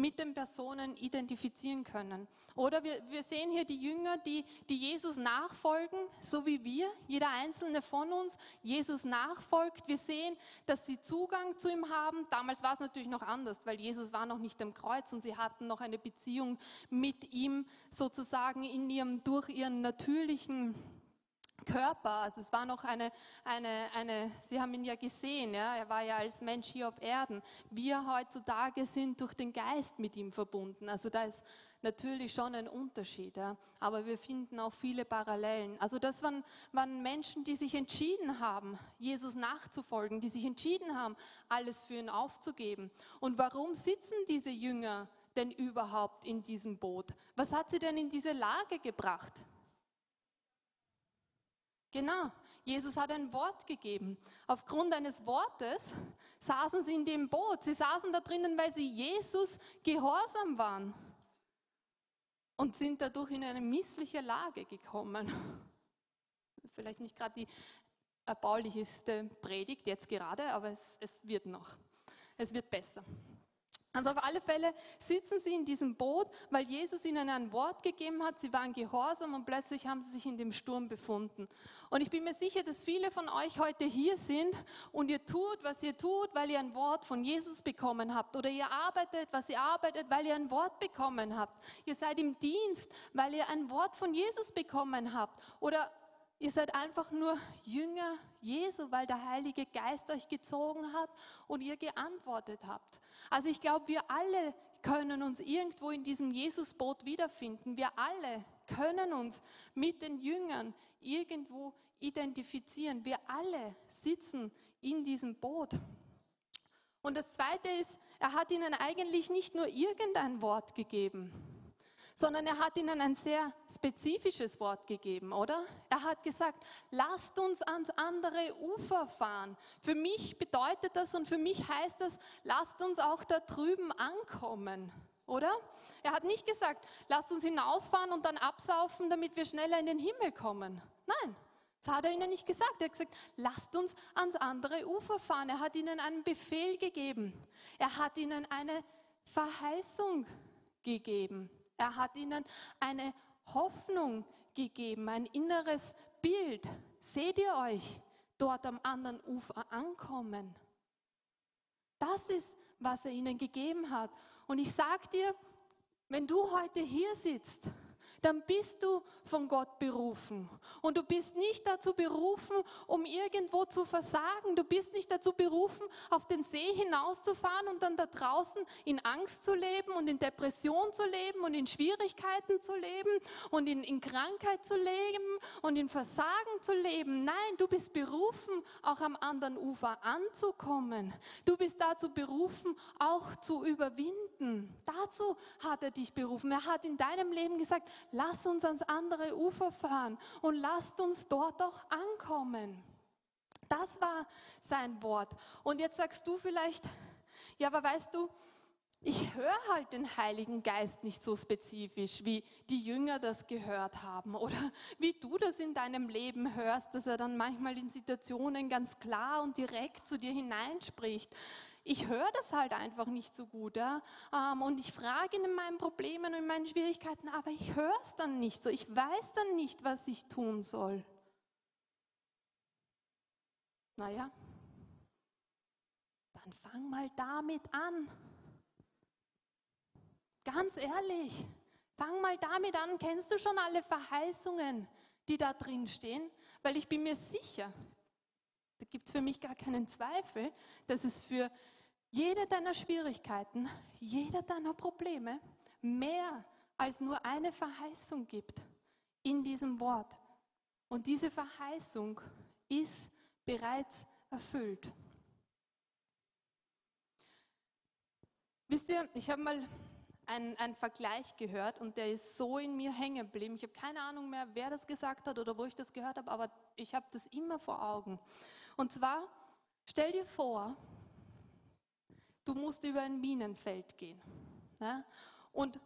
mit den Personen identifizieren können. Oder wir, wir sehen hier die Jünger, die, die Jesus nachfolgen, so wie wir, jeder einzelne von uns Jesus nachfolgt. Wir sehen, dass sie Zugang zu ihm haben. Damals war es natürlich noch anders, weil Jesus war noch nicht am Kreuz und sie hatten noch eine Beziehung mit ihm sozusagen in ihrem, durch ihren natürlichen Körper. Also es war noch eine, eine, eine, Sie haben ihn ja gesehen, ja, er war ja als Mensch hier auf Erden. Wir heutzutage sind durch den Geist mit ihm verbunden. Also da ist natürlich schon ein Unterschied, ja. aber wir finden auch viele Parallelen. Also das waren, waren Menschen, die sich entschieden haben, Jesus nachzufolgen, die sich entschieden haben, alles für ihn aufzugeben. Und warum sitzen diese Jünger denn überhaupt in diesem Boot? Was hat sie denn in diese Lage gebracht? Genau, Jesus hat ein Wort gegeben. Aufgrund eines Wortes saßen sie in dem Boot. Sie saßen da drinnen, weil sie Jesus gehorsam waren und sind dadurch in eine missliche Lage gekommen. Vielleicht nicht gerade die erbaulichste Predigt jetzt gerade, aber es, es wird noch. Es wird besser. Also auf alle Fälle sitzen sie in diesem Boot, weil Jesus ihnen ein Wort gegeben hat. Sie waren gehorsam und plötzlich haben sie sich in dem Sturm befunden. Und ich bin mir sicher, dass viele von euch heute hier sind und ihr tut, was ihr tut, weil ihr ein Wort von Jesus bekommen habt. Oder ihr arbeitet, was ihr arbeitet, weil ihr ein Wort bekommen habt. Ihr seid im Dienst, weil ihr ein Wort von Jesus bekommen habt. Oder Ihr seid einfach nur Jünger Jesu, weil der Heilige Geist euch gezogen hat und ihr geantwortet habt. Also ich glaube, wir alle können uns irgendwo in diesem Jesusboot wiederfinden. Wir alle können uns mit den Jüngern irgendwo identifizieren. Wir alle sitzen in diesem Boot. Und das Zweite ist, er hat ihnen eigentlich nicht nur irgendein Wort gegeben sondern er hat ihnen ein sehr spezifisches Wort gegeben, oder? Er hat gesagt, lasst uns ans andere Ufer fahren. Für mich bedeutet das und für mich heißt das, lasst uns auch da drüben ankommen. oder? Er hat nicht gesagt, lasst uns hinausfahren und dann absaufen, damit wir schneller in den Himmel kommen. Nein, das hat er ihnen nicht gesagt. Er hat gesagt, lasst uns ans andere Ufer fahren. Er hat ihnen einen Befehl gegeben. Er hat ihnen eine Verheißung gegeben. Er hat ihnen eine Hoffnung gegeben, ein inneres Bild. Seht ihr euch dort am anderen Ufer ankommen? Das ist, was er ihnen gegeben hat. Und ich sage dir, wenn du heute hier sitzt dann bist du von Gott berufen. Und du bist nicht dazu berufen, um irgendwo zu versagen. Du bist nicht dazu berufen, auf den See hinauszufahren und dann da draußen in Angst zu leben und in Depression zu leben und in Schwierigkeiten zu leben und in, in Krankheit zu leben und in Versagen zu leben. Nein, du bist berufen, auch am anderen Ufer anzukommen. Du bist dazu berufen, auch zu überwinden. Dazu hat er dich berufen. Er hat in deinem Leben gesagt, lass uns ans andere Ufer fahren und lasst uns dort auch ankommen. Das war sein Wort. Und jetzt sagst du vielleicht, ja, aber weißt du, ich höre halt den Heiligen Geist nicht so spezifisch, wie die Jünger das gehört haben oder wie du das in deinem Leben hörst, dass er dann manchmal in Situationen ganz klar und direkt zu dir hineinspricht ich höre das halt einfach nicht so gut. Ja? Ähm, und ich frage in meinen Problemen und in meinen Schwierigkeiten, aber ich höre es dann nicht so. Ich weiß dann nicht, was ich tun soll. Naja, dann fang mal damit an. Ganz ehrlich, fang mal damit an. Kennst du schon alle Verheißungen, die da drin stehen? Weil ich bin mir sicher, da gibt es für mich gar keinen Zweifel, dass es für jede deiner Schwierigkeiten, jeder deiner Probleme mehr als nur eine Verheißung gibt in diesem Wort. Und diese Verheißung ist bereits erfüllt. Wisst ihr, ich habe mal einen, einen, Vergleich gehört und der ist so in mir hängen geblieben. Ich habe keine Ahnung mehr, wer das gesagt hat oder wo ich das gehört habe, aber ich habe das immer vor Augen. Und zwar, stell dir vor, du musst über ein Minenfeld gehen. Ja? Und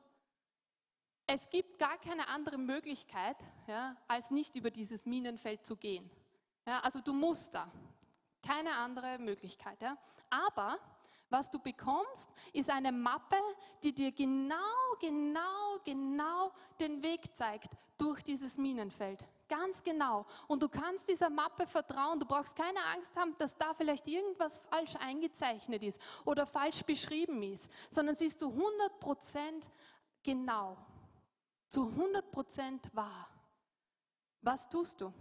es gibt gar keine andere Möglichkeit, ja, als nicht über dieses Minenfeld zu gehen. Ja, also du musst da. Keine andere Möglichkeit. Ja. Aber was du bekommst, ist eine Mappe, die dir genau, genau, genau den Weg zeigt durch dieses Minenfeld. Ganz genau. Und du kannst dieser Mappe vertrauen. Du brauchst keine Angst haben, dass da vielleicht irgendwas falsch eingezeichnet ist oder falsch beschrieben ist, sondern sie ist zu 100 Prozent genau. Zu 100 Prozent wahr. Was tust du?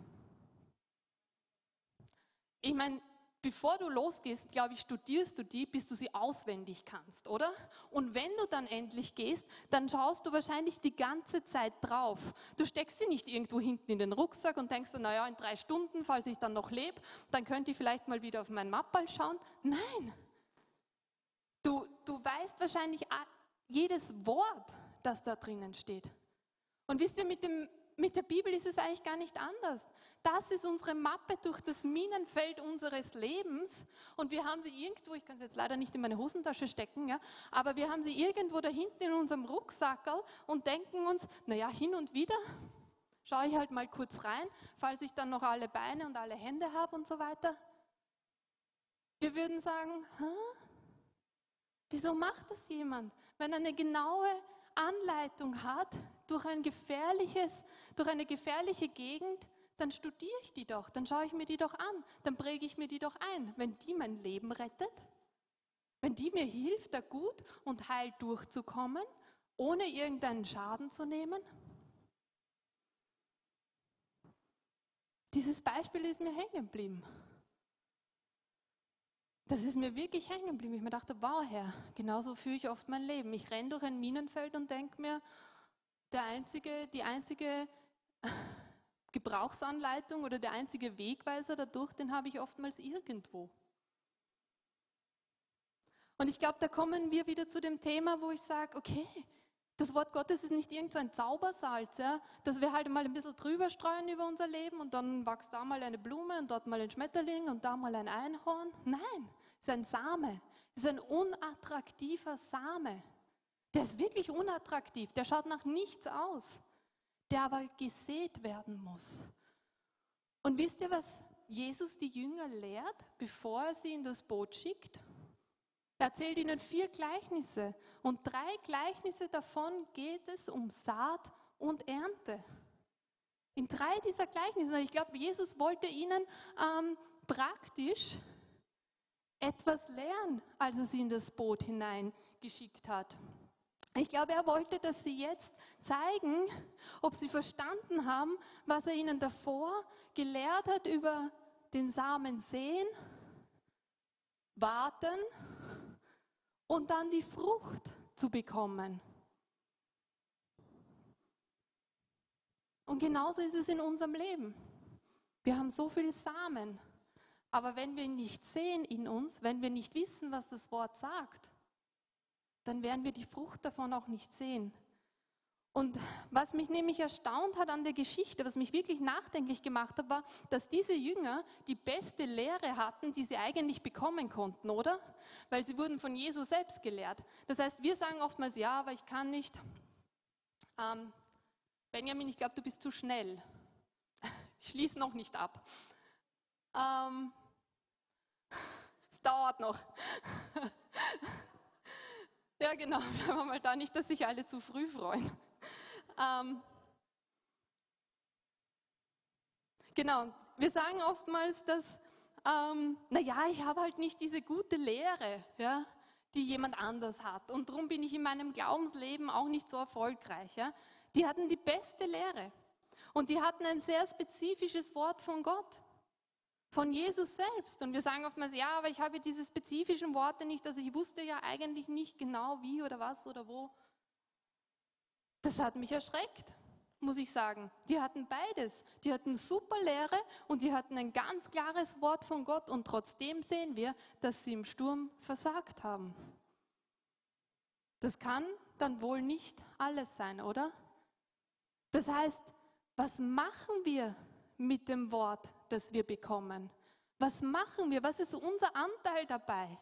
Ich meine, bevor du losgehst, glaube ich, studierst du die, bis du sie auswendig kannst, oder? Und wenn du dann endlich gehst, dann schaust du wahrscheinlich die ganze Zeit drauf. Du steckst sie nicht irgendwo hinten in den Rucksack und denkst, naja, in drei Stunden, falls ich dann noch lebe, dann könnte ich vielleicht mal wieder auf mein Mappal schauen. Nein. Du, du weißt wahrscheinlich jedes Wort, das da drinnen steht. Und wisst ihr, mit dem mit der Bibel ist es eigentlich gar nicht anders. Das ist unsere Mappe durch das Minenfeld unseres Lebens und wir haben sie irgendwo, ich kann sie jetzt leider nicht in meine Hosentasche stecken, ja, aber wir haben sie irgendwo da hinten in unserem Rucksackerl und denken uns, naja, hin und wieder schaue ich halt mal kurz rein, falls ich dann noch alle Beine und alle Hände habe und so weiter. Wir würden sagen, Hä? wieso macht das jemand? Wenn eine genaue Anleitung hat, durch, ein gefährliches, durch eine gefährliche Gegend, dann studiere ich die doch, dann schaue ich mir die doch an, dann präge ich mir die doch ein. Wenn die mein Leben rettet, wenn die mir hilft, da gut und heil durchzukommen, ohne irgendeinen Schaden zu nehmen. Dieses Beispiel ist mir hängen geblieben. Das ist mir wirklich hängen geblieben. Ich mir dachte, wow, Herr, genauso führe ich oft mein Leben. Ich renne durch ein Minenfeld und denke mir, der einzige, die einzige Gebrauchsanleitung oder der einzige Wegweiser dadurch, den habe ich oftmals irgendwo. Und ich glaube, da kommen wir wieder zu dem Thema, wo ich sage, okay, das Wort Gottes ist nicht irgendein so Zaubersalz, ja, dass wir halt mal ein bisschen drüber streuen über unser Leben und dann wächst da mal eine Blume und dort mal ein Schmetterling und da mal ein Einhorn. Nein, es ist ein Same, es ist ein unattraktiver Same Der ist wirklich unattraktiv, der schaut nach nichts aus, der aber gesät werden muss. Und wisst ihr, was Jesus die Jünger lehrt, bevor er sie in das Boot schickt? Er erzählt ihnen vier Gleichnisse und drei Gleichnisse davon geht es um Saat und Ernte. In drei dieser Gleichnisse, ich glaube, Jesus wollte ihnen ähm, praktisch etwas lernen, als er sie in das Boot hineingeschickt hat. Ich glaube, er wollte, dass sie jetzt zeigen, ob sie verstanden haben, was er ihnen davor gelehrt hat über den Samen sehen, warten und dann die Frucht zu bekommen. Und genauso ist es in unserem Leben. Wir haben so viel Samen, aber wenn wir ihn nicht sehen in uns, wenn wir nicht wissen, was das Wort sagt, dann werden wir die Frucht davon auch nicht sehen. Und was mich nämlich erstaunt hat an der Geschichte, was mich wirklich nachdenklich gemacht hat, war, dass diese Jünger die beste Lehre hatten, die sie eigentlich bekommen konnten, oder? Weil sie wurden von Jesus selbst gelehrt. Das heißt, wir sagen oftmals, ja, aber ich kann nicht. Ähm, Benjamin, ich glaube, du bist zu schnell. Ich schließe noch nicht ab. Ähm, es dauert noch. ja, genau, bleiben wir mal da, nicht, dass sich alle zu früh freuen. Ähm, genau, wir sagen oftmals, dass, ähm, naja, ich habe halt nicht diese gute Lehre, ja, die jemand anders hat. Und darum bin ich in meinem Glaubensleben auch nicht so erfolgreich. Ja. Die hatten die beste Lehre. Und die hatten ein sehr spezifisches Wort von Gott, von Jesus selbst. Und wir sagen oftmals, ja, aber ich habe diese spezifischen Worte nicht, dass ich wusste ja eigentlich nicht genau wie oder was oder wo. Das hat mich erschreckt, muss ich sagen. Die hatten beides. Die hatten super Lehre und die hatten ein ganz klares Wort von Gott und trotzdem sehen wir, dass sie im Sturm versagt haben. Das kann dann wohl nicht alles sein, oder? Das heißt, was machen wir mit dem Wort, das wir bekommen? Was machen wir? Was ist unser Anteil dabei?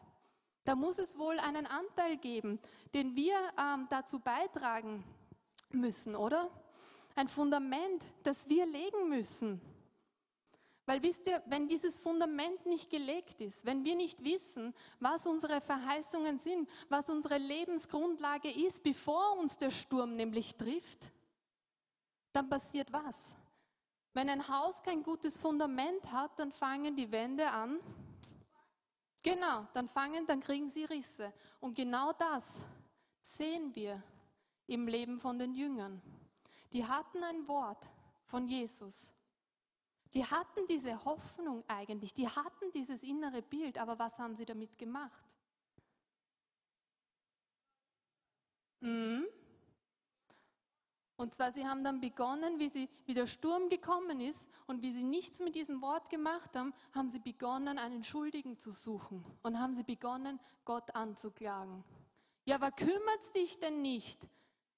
Da muss es wohl einen Anteil geben, den wir ähm, dazu beitragen, müssen, oder? Ein Fundament, das wir legen müssen. Weil wisst ihr, wenn dieses Fundament nicht gelegt ist, wenn wir nicht wissen, was unsere Verheißungen sind, was unsere Lebensgrundlage ist, bevor uns der Sturm nämlich trifft, dann passiert was? Wenn ein Haus kein gutes Fundament hat, dann fangen die Wände an. Genau, dann fangen, dann kriegen sie Risse. Und genau das sehen wir im Leben von den Jüngern. Die hatten ein Wort von Jesus. Die hatten diese Hoffnung eigentlich, die hatten dieses innere Bild, aber was haben sie damit gemacht? Mhm. Und zwar, sie haben dann begonnen, wie, sie, wie der Sturm gekommen ist und wie sie nichts mit diesem Wort gemacht haben, haben sie begonnen, einen Schuldigen zu suchen und haben sie begonnen, Gott anzuklagen. Ja, aber kümmert dich denn nicht,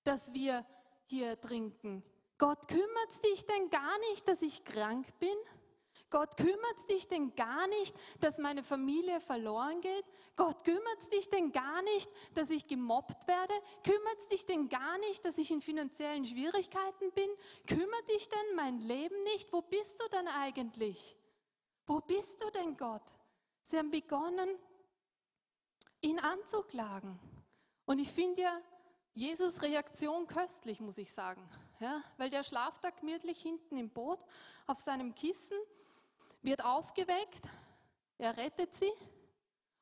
dass wir hier trinken. Gott, kümmert es dich denn gar nicht, dass ich krank bin? Gott, kümmert dich denn gar nicht, dass meine Familie verloren geht? Gott, kümmert dich denn gar nicht, dass ich gemobbt werde? Kümmert dich denn gar nicht, dass ich in finanziellen Schwierigkeiten bin? Kümmert dich denn mein Leben nicht? Wo bist du denn eigentlich? Wo bist du denn, Gott? Sie haben begonnen, ihn anzuklagen. Und ich finde ja, Jesus Reaktion köstlich, muss ich sagen. Ja, weil der schlaft da gemütlich hinten im Boot auf seinem Kissen, wird aufgeweckt, er rettet sie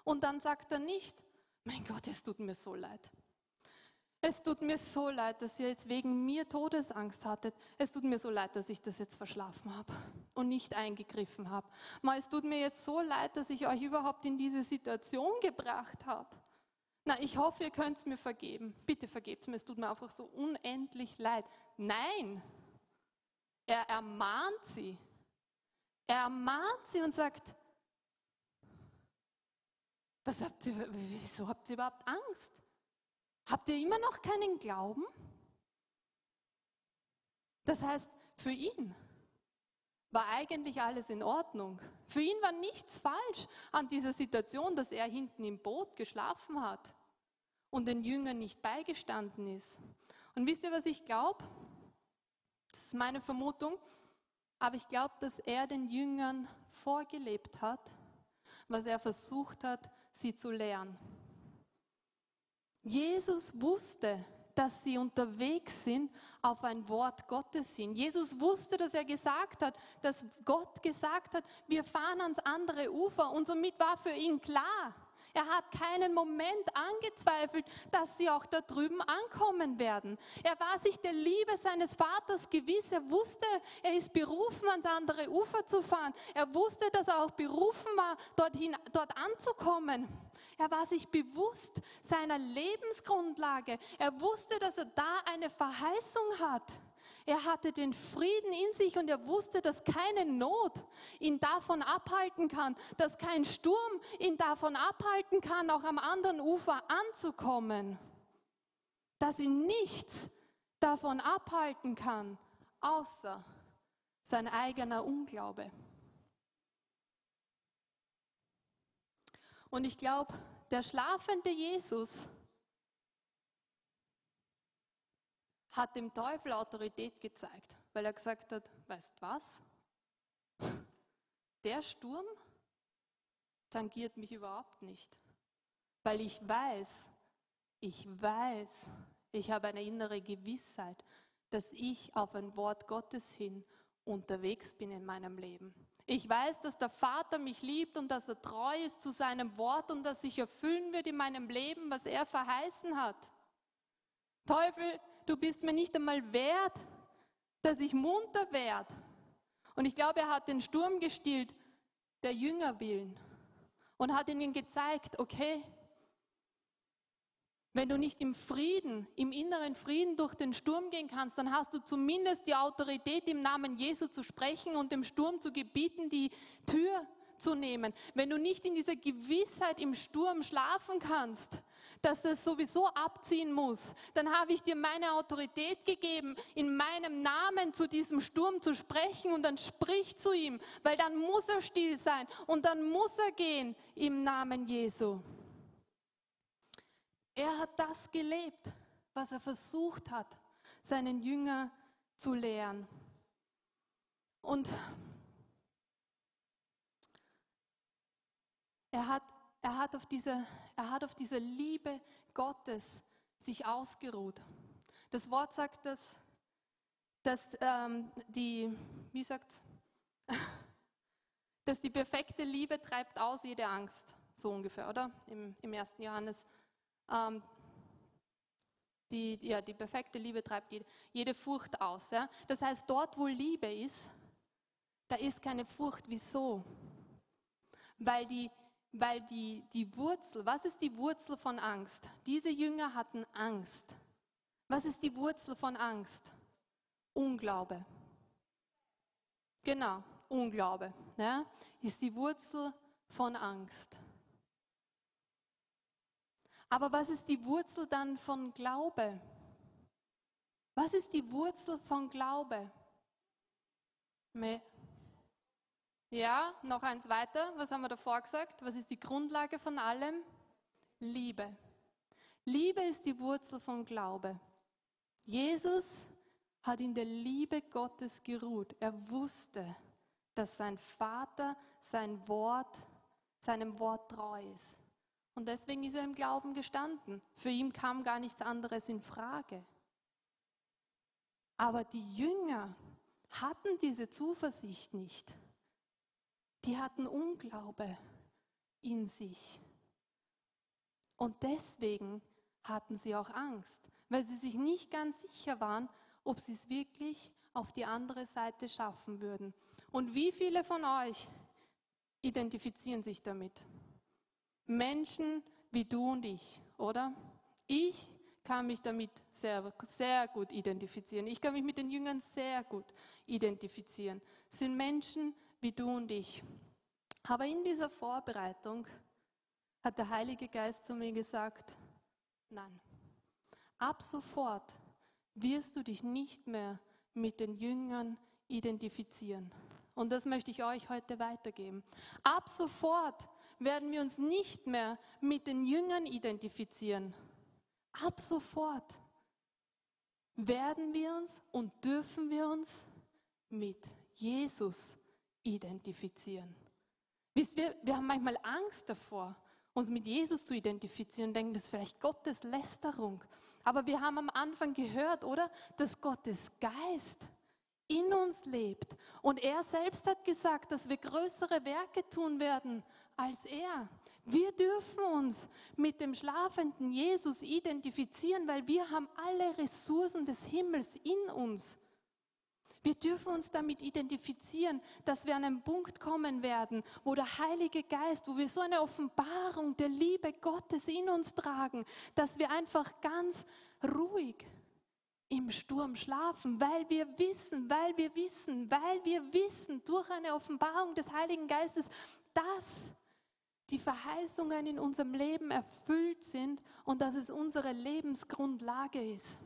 und dann sagt er nicht, mein Gott, es tut mir so leid. Es tut mir so leid, dass ihr jetzt wegen mir Todesangst hattet. Es tut mir so leid, dass ich das jetzt verschlafen habe und nicht eingegriffen habe. Es tut mir jetzt so leid, dass ich euch überhaupt in diese Situation gebracht habe. Na, ich hoffe, ihr könnt es mir vergeben. Bitte vergebt mir, es tut mir einfach so unendlich leid. Nein, er ermahnt sie. Er ermahnt sie und sagt, was habt ihr, wieso habt ihr überhaupt Angst? Habt ihr immer noch keinen Glauben? Das heißt, für ihn war eigentlich alles in Ordnung. Für ihn war nichts falsch an dieser Situation, dass er hinten im Boot geschlafen hat und den Jüngern nicht beigestanden ist. Und wisst ihr, was ich glaube? Das ist meine Vermutung. Aber ich glaube, dass er den Jüngern vorgelebt hat, was er versucht hat, sie zu lehren. Jesus wusste, dass sie unterwegs sind auf ein Wort Gottes hin. Jesus wusste, dass er gesagt hat, dass Gott gesagt hat, wir fahren ans andere Ufer und somit war für ihn klar, er hat keinen Moment angezweifelt, dass sie auch da drüben ankommen werden. Er war sich der Liebe seines Vaters gewiss. Er wusste, er ist berufen, ans andere Ufer zu fahren. Er wusste, dass er auch berufen war, dorthin, dort anzukommen. Er war sich bewusst seiner Lebensgrundlage. Er wusste, dass er da eine Verheißung hat. Er hatte den Frieden in sich und er wusste, dass keine Not ihn davon abhalten kann, dass kein Sturm ihn davon abhalten kann, auch am anderen Ufer anzukommen, dass ihn nichts davon abhalten kann, außer sein eigener Unglaube. Und ich glaube, der schlafende Jesus, hat dem Teufel Autorität gezeigt, weil er gesagt hat, weißt was? Der Sturm tangiert mich überhaupt nicht, weil ich weiß, ich weiß, ich habe eine innere Gewissheit, dass ich auf ein Wort Gottes hin unterwegs bin in meinem Leben. Ich weiß, dass der Vater mich liebt und dass er treu ist zu seinem Wort und dass sich erfüllen wird in meinem Leben, was er verheißen hat. Teufel, du bist mir nicht einmal wert, dass ich munter werde. Und ich glaube, er hat den Sturm gestillt, der Jünger willen. Und hat ihnen gezeigt, okay, wenn du nicht im Frieden, im inneren Frieden durch den Sturm gehen kannst, dann hast du zumindest die Autorität, im Namen Jesu zu sprechen und dem Sturm zu gebieten, die Tür zu nehmen. Wenn du nicht in dieser Gewissheit im Sturm schlafen kannst, dass das sowieso abziehen muss, dann habe ich dir meine Autorität gegeben, in meinem Namen zu diesem Sturm zu sprechen und dann sprich zu ihm, weil dann muss er still sein und dann muss er gehen im Namen Jesu. Er hat das gelebt, was er versucht hat, seinen Jünger zu lehren. Und er hat er hat auf diese, er hat auf diese Liebe Gottes sich ausgeruht. Das Wort sagt, dass, dass ähm, die, wie sagt's, dass die perfekte Liebe treibt aus jede Angst, so ungefähr, oder? Im, im 1. Johannes. Ähm, die, ja, die perfekte Liebe treibt jede, jede Furcht aus. Ja? Das heißt, dort, wo Liebe ist, da ist keine Furcht. Wieso? Weil die, weil die, die Wurzel, was ist die Wurzel von Angst? Diese Jünger hatten Angst. Was ist die Wurzel von Angst? Unglaube. Genau, Unglaube ja, ist die Wurzel von Angst. Aber was ist die Wurzel dann von Glaube? Was ist die Wurzel von Glaube? Ja, noch eins weiter. Was haben wir davor gesagt? Was ist die Grundlage von allem? Liebe. Liebe ist die Wurzel von Glaube. Jesus hat in der Liebe Gottes geruht. Er wusste, dass sein Vater sein Wort, seinem Wort treu ist. Und deswegen ist er im Glauben gestanden. Für ihn kam gar nichts anderes in Frage. Aber die Jünger hatten diese Zuversicht nicht die hatten Unglaube in sich. Und deswegen hatten sie auch Angst, weil sie sich nicht ganz sicher waren, ob sie es wirklich auf die andere Seite schaffen würden. Und wie viele von euch identifizieren sich damit? Menschen wie du und ich, oder? Ich kann mich damit sehr, sehr gut identifizieren. Ich kann mich mit den Jüngern sehr gut identifizieren. Es sind Menschen wie du und ich. Aber in dieser Vorbereitung hat der Heilige Geist zu mir gesagt, nein, ab sofort wirst du dich nicht mehr mit den Jüngern identifizieren. Und das möchte ich euch heute weitergeben. Ab sofort werden wir uns nicht mehr mit den Jüngern identifizieren, Ab sofort werden wir uns und dürfen wir uns mit Jesus identifizieren. Wisst wir, wir haben manchmal Angst davor, uns mit Jesus zu identifizieren denken, das ist vielleicht Gottes Lästerung. Aber wir haben am Anfang gehört, oder? Dass Gottes Geist in uns lebt. Und er selbst hat gesagt, dass wir größere Werke tun werden als er. Wir dürfen uns mit dem schlafenden Jesus identifizieren, weil wir haben alle Ressourcen des Himmels in uns. Wir dürfen uns damit identifizieren, dass wir an einen Punkt kommen werden, wo der Heilige Geist, wo wir so eine Offenbarung der Liebe Gottes in uns tragen, dass wir einfach ganz ruhig im Sturm schlafen, weil wir wissen, weil wir wissen, weil wir wissen durch eine Offenbarung des Heiligen Geistes, dass die Verheißungen in unserem Leben erfüllt sind und dass es unsere Lebensgrundlage ist.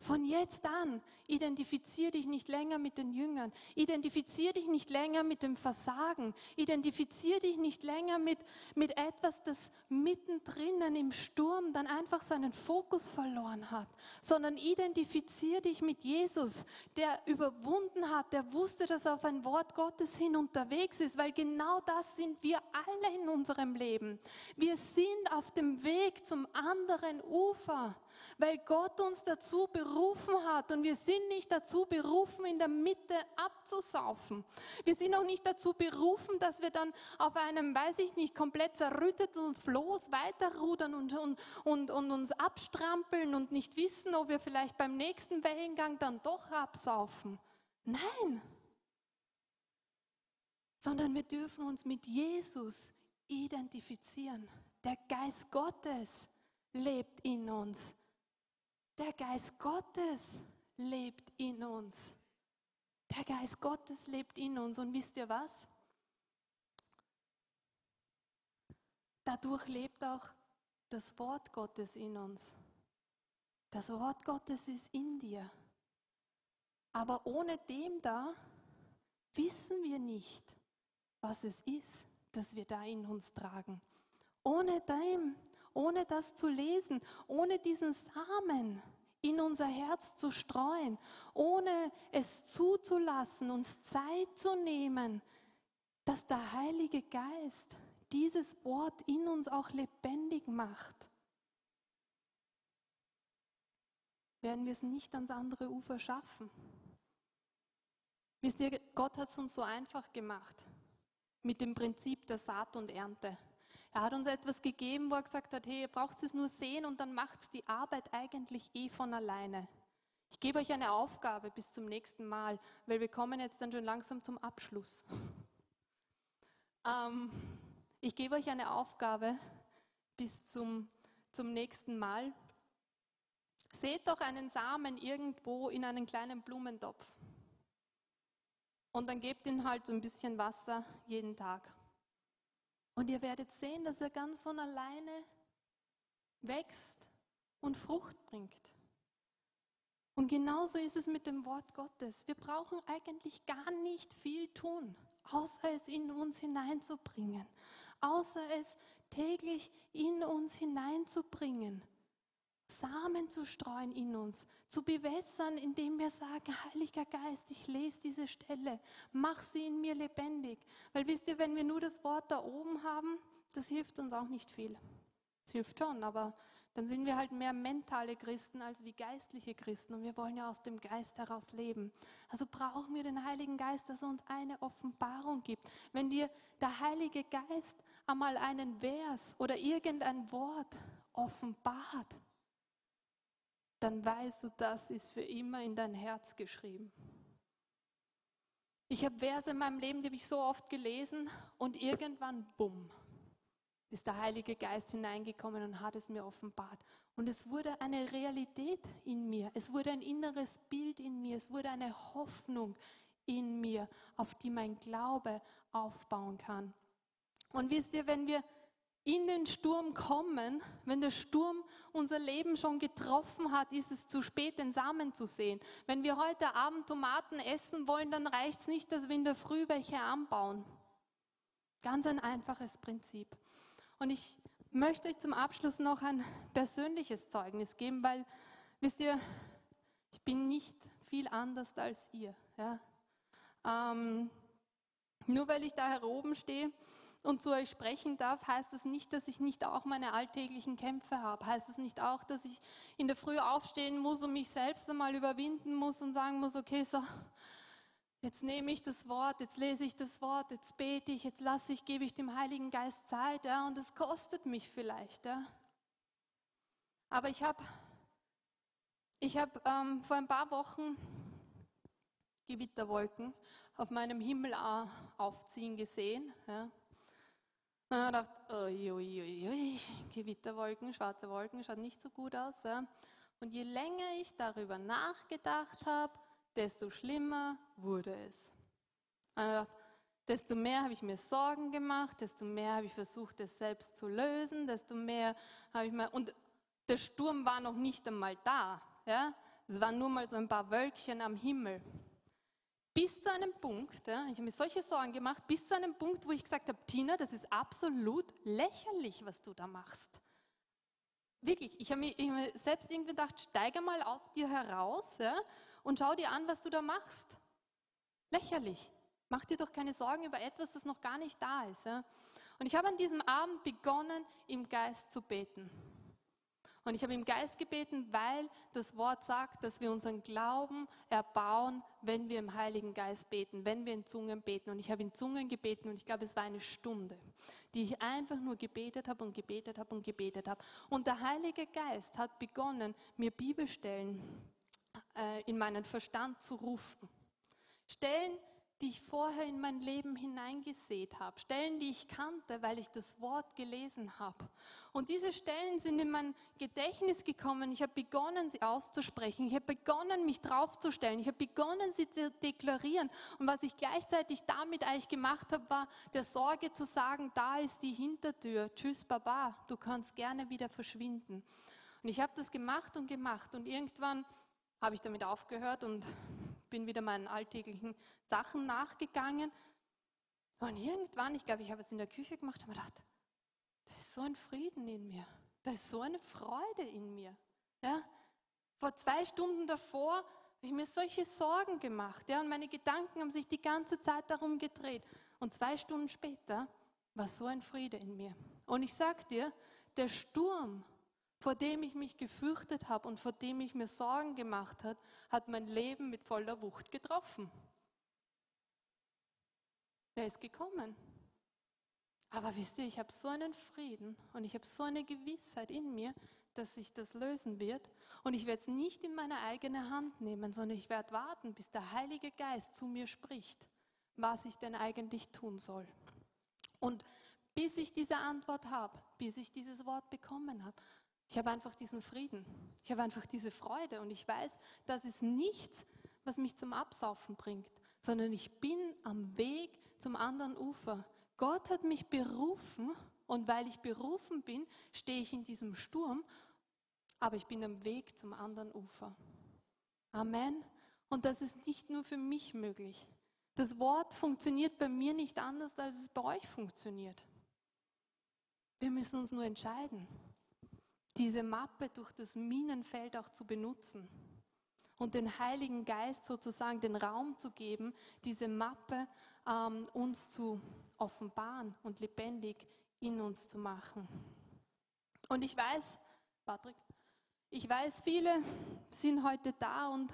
Von jetzt an identifiziere dich nicht länger mit den Jüngern, identifiziere dich nicht länger mit dem Versagen, identifiziere dich nicht länger mit, mit etwas, das mittendrin im Sturm dann einfach seinen Fokus verloren hat, sondern identifiziere dich mit Jesus, der überwunden hat, der wusste, dass er auf ein Wort Gottes hin unterwegs ist, weil genau das sind wir alle in unserem Leben. Wir sind auf dem Weg zum anderen Ufer weil Gott uns dazu berufen hat und wir sind nicht dazu berufen, in der Mitte abzusaufen. Wir sind auch nicht dazu berufen, dass wir dann auf einem, weiß ich nicht, komplett zerrütteten Floß weiterrudern und, und, und, und uns abstrampeln und nicht wissen, ob wir vielleicht beim nächsten Wellengang dann doch absaufen. Nein, sondern wir dürfen uns mit Jesus identifizieren. Der Geist Gottes lebt in uns. Der Geist Gottes lebt in uns. Der Geist Gottes lebt in uns. Und wisst ihr was? Dadurch lebt auch das Wort Gottes in uns. Das Wort Gottes ist in dir. Aber ohne dem da wissen wir nicht, was es ist, das wir da in uns tragen. Ohne dem ohne das zu lesen, ohne diesen Samen in unser Herz zu streuen, ohne es zuzulassen, uns Zeit zu nehmen, dass der Heilige Geist dieses Wort in uns auch lebendig macht, werden wir es nicht ans andere Ufer schaffen. Wisst ihr, Gott hat es uns so einfach gemacht mit dem Prinzip der Saat und Ernte. Er hat uns etwas gegeben, wo er gesagt hat, hey, ihr braucht es nur sehen und dann macht es die Arbeit eigentlich eh von alleine. Ich gebe euch eine Aufgabe bis zum nächsten Mal, weil wir kommen jetzt dann schon langsam zum Abschluss. Ähm, ich gebe euch eine Aufgabe bis zum, zum nächsten Mal. Seht doch einen Samen irgendwo in einen kleinen Blumentopf. Und dann gebt ihn halt so ein bisschen Wasser jeden Tag. Und ihr werdet sehen, dass er ganz von alleine wächst und Frucht bringt. Und genauso ist es mit dem Wort Gottes. Wir brauchen eigentlich gar nicht viel tun, außer es in uns hineinzubringen, außer es täglich in uns hineinzubringen. Samen zu streuen in uns, zu bewässern, indem wir sagen, Heiliger Geist, ich lese diese Stelle, mach sie in mir lebendig. Weil wisst ihr, wenn wir nur das Wort da oben haben, das hilft uns auch nicht viel. Es hilft schon, aber dann sind wir halt mehr mentale Christen als wie geistliche Christen und wir wollen ja aus dem Geist heraus leben. Also brauchen wir den Heiligen Geist, dass er uns eine Offenbarung gibt. Wenn dir der Heilige Geist einmal einen Vers oder irgendein Wort offenbart, dann weißt du, das ist für immer in dein Herz geschrieben. Ich habe Verse in meinem Leben, die habe ich so oft gelesen und irgendwann, bumm, ist der Heilige Geist hineingekommen und hat es mir offenbart. Und es wurde eine Realität in mir, es wurde ein inneres Bild in mir, es wurde eine Hoffnung in mir, auf die mein Glaube aufbauen kann. Und wisst ihr, wenn wir in den Sturm kommen, wenn der Sturm unser Leben schon getroffen hat, ist es zu spät, den Samen zu sehen. Wenn wir heute Abend Tomaten essen wollen, dann reicht es nicht, dass wir in der Früh welche anbauen. Ganz ein einfaches Prinzip. Und ich möchte euch zum Abschluss noch ein persönliches Zeugnis geben, weil, wisst ihr, ich bin nicht viel anders als ihr. Ja? Ähm, nur weil ich da oben stehe und zu euch sprechen darf, heißt das nicht, dass ich nicht auch meine alltäglichen Kämpfe habe. Heißt es nicht auch, dass ich in der Früh aufstehen muss und mich selbst einmal überwinden muss und sagen muss, okay, so, jetzt nehme ich das Wort, jetzt lese ich das Wort, jetzt bete ich, jetzt lasse ich, gebe ich dem Heiligen Geist Zeit, ja, und es kostet mich vielleicht, ja. Aber ich habe ich hab, ähm, vor ein paar Wochen Gewitterwolken auf meinem Himmel aufziehen gesehen. Ja. Und ich dachte, ui, ui, ui, Gewitterwolken, schwarze Wolken, schaut nicht so gut aus. Ja. Und je länger ich darüber nachgedacht habe, desto schlimmer wurde es. Und ich dachte, desto mehr habe ich mir Sorgen gemacht, desto mehr habe ich versucht, es selbst zu lösen, desto mehr habe ich mir. Und der Sturm war noch nicht einmal da. Ja. Es waren nur mal so ein paar Wölkchen am Himmel. Bis zu einem Punkt, ja, ich habe mir solche Sorgen gemacht, bis zu einem Punkt, wo ich gesagt habe, Tina, das ist absolut lächerlich, was du da machst. Wirklich, ich habe mir, hab mir, selbst irgendwie gedacht, steige mal aus dir heraus ja, und schau dir an, was du da machst. Lächerlich. Mach dir doch keine Sorgen über etwas, das noch gar nicht da ist. Ja. Und ich habe an diesem Abend begonnen, im Geist zu beten. Und ich habe im Geist gebeten, weil das Wort sagt, dass wir unseren Glauben erbauen, wenn wir im Heiligen Geist beten, wenn wir in Zungen beten. Und ich habe in Zungen gebeten und ich glaube, es war eine Stunde, die ich einfach nur gebetet habe und gebetet habe und gebetet habe. Und der Heilige Geist hat begonnen, mir Bibelstellen äh, in meinen Verstand zu rufen. Stellen, die ich vorher in mein Leben hineingesät habe, Stellen, die ich kannte, weil ich das Wort gelesen habe. Und diese Stellen sind in mein Gedächtnis gekommen. Ich habe begonnen, sie auszusprechen. Ich habe begonnen, mich draufzustellen. Ich habe begonnen, sie zu deklarieren. Und was ich gleichzeitig damit eigentlich gemacht habe, war der Sorge zu sagen, da ist die Hintertür. Tschüss, Baba, du kannst gerne wieder verschwinden. Und ich habe das gemacht und gemacht. Und irgendwann habe ich damit aufgehört und bin wieder meinen alltäglichen Sachen nachgegangen. Und irgendwann, ich glaube, ich habe es in der Küche gemacht, habe mir gedacht, da ist so ein Frieden in mir, da ist so eine Freude in mir. Ja? Vor zwei Stunden davor habe ich mir solche Sorgen gemacht, ja, und meine Gedanken haben sich die ganze Zeit darum gedreht. Und zwei Stunden später war so ein Friede in mir. Und ich sage dir, der Sturm vor dem ich mich gefürchtet habe und vor dem ich mir Sorgen gemacht habe, hat mein Leben mit voller Wucht getroffen. Er ist gekommen. Aber wisst ihr, ich habe so einen Frieden und ich habe so eine Gewissheit in mir, dass sich das lösen wird. Und ich werde es nicht in meine eigene Hand nehmen, sondern ich werde warten, bis der Heilige Geist zu mir spricht, was ich denn eigentlich tun soll. Und bis ich diese Antwort habe, bis ich dieses Wort bekommen habe, ich habe einfach diesen Frieden. Ich habe einfach diese Freude und ich weiß, das ist nichts, was mich zum Absaufen bringt, sondern ich bin am Weg zum anderen Ufer. Gott hat mich berufen und weil ich berufen bin, stehe ich in diesem Sturm, aber ich bin am Weg zum anderen Ufer. Amen. Und das ist nicht nur für mich möglich. Das Wort funktioniert bei mir nicht anders, als es bei euch funktioniert. Wir müssen uns nur entscheiden diese Mappe durch das Minenfeld auch zu benutzen und den Heiligen Geist sozusagen den Raum zu geben, diese Mappe ähm, uns zu offenbaren und lebendig in uns zu machen. Und ich weiß, Patrick, ich weiß, viele sind heute da und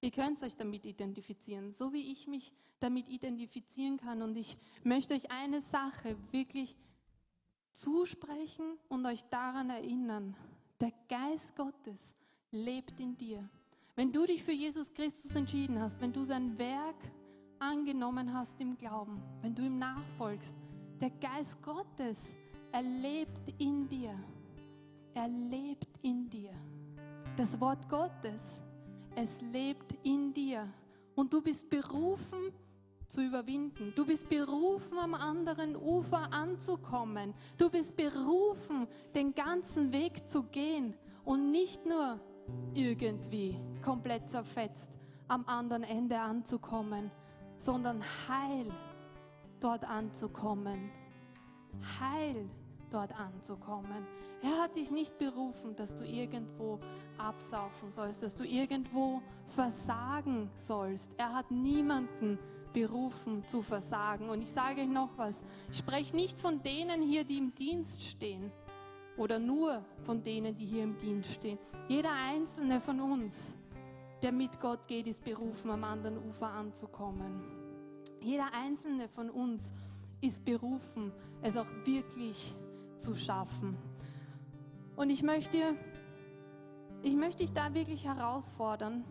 ihr könnt euch damit identifizieren, so wie ich mich damit identifizieren kann. Und ich möchte euch eine Sache wirklich zusprechen und euch daran erinnern, der Geist Gottes lebt in dir. Wenn du dich für Jesus Christus entschieden hast, wenn du sein Werk angenommen hast im Glauben, wenn du ihm nachfolgst, der Geist Gottes, er lebt in dir. Er lebt in dir. Das Wort Gottes, es lebt in dir. Und du bist berufen, zu überwinden. Du bist berufen, am anderen Ufer anzukommen. Du bist berufen, den ganzen Weg zu gehen und nicht nur irgendwie komplett zerfetzt am anderen Ende anzukommen, sondern heil dort anzukommen. Heil dort anzukommen. Er hat dich nicht berufen, dass du irgendwo absaufen sollst, dass du irgendwo versagen sollst. Er hat niemanden berufen zu versagen. Und ich sage euch noch was, ich spreche nicht von denen hier, die im Dienst stehen oder nur von denen, die hier im Dienst stehen. Jeder einzelne von uns, der mit Gott geht, ist berufen, am anderen Ufer anzukommen. Jeder einzelne von uns ist berufen, es auch wirklich zu schaffen. Und ich möchte, ich möchte dich da wirklich herausfordern,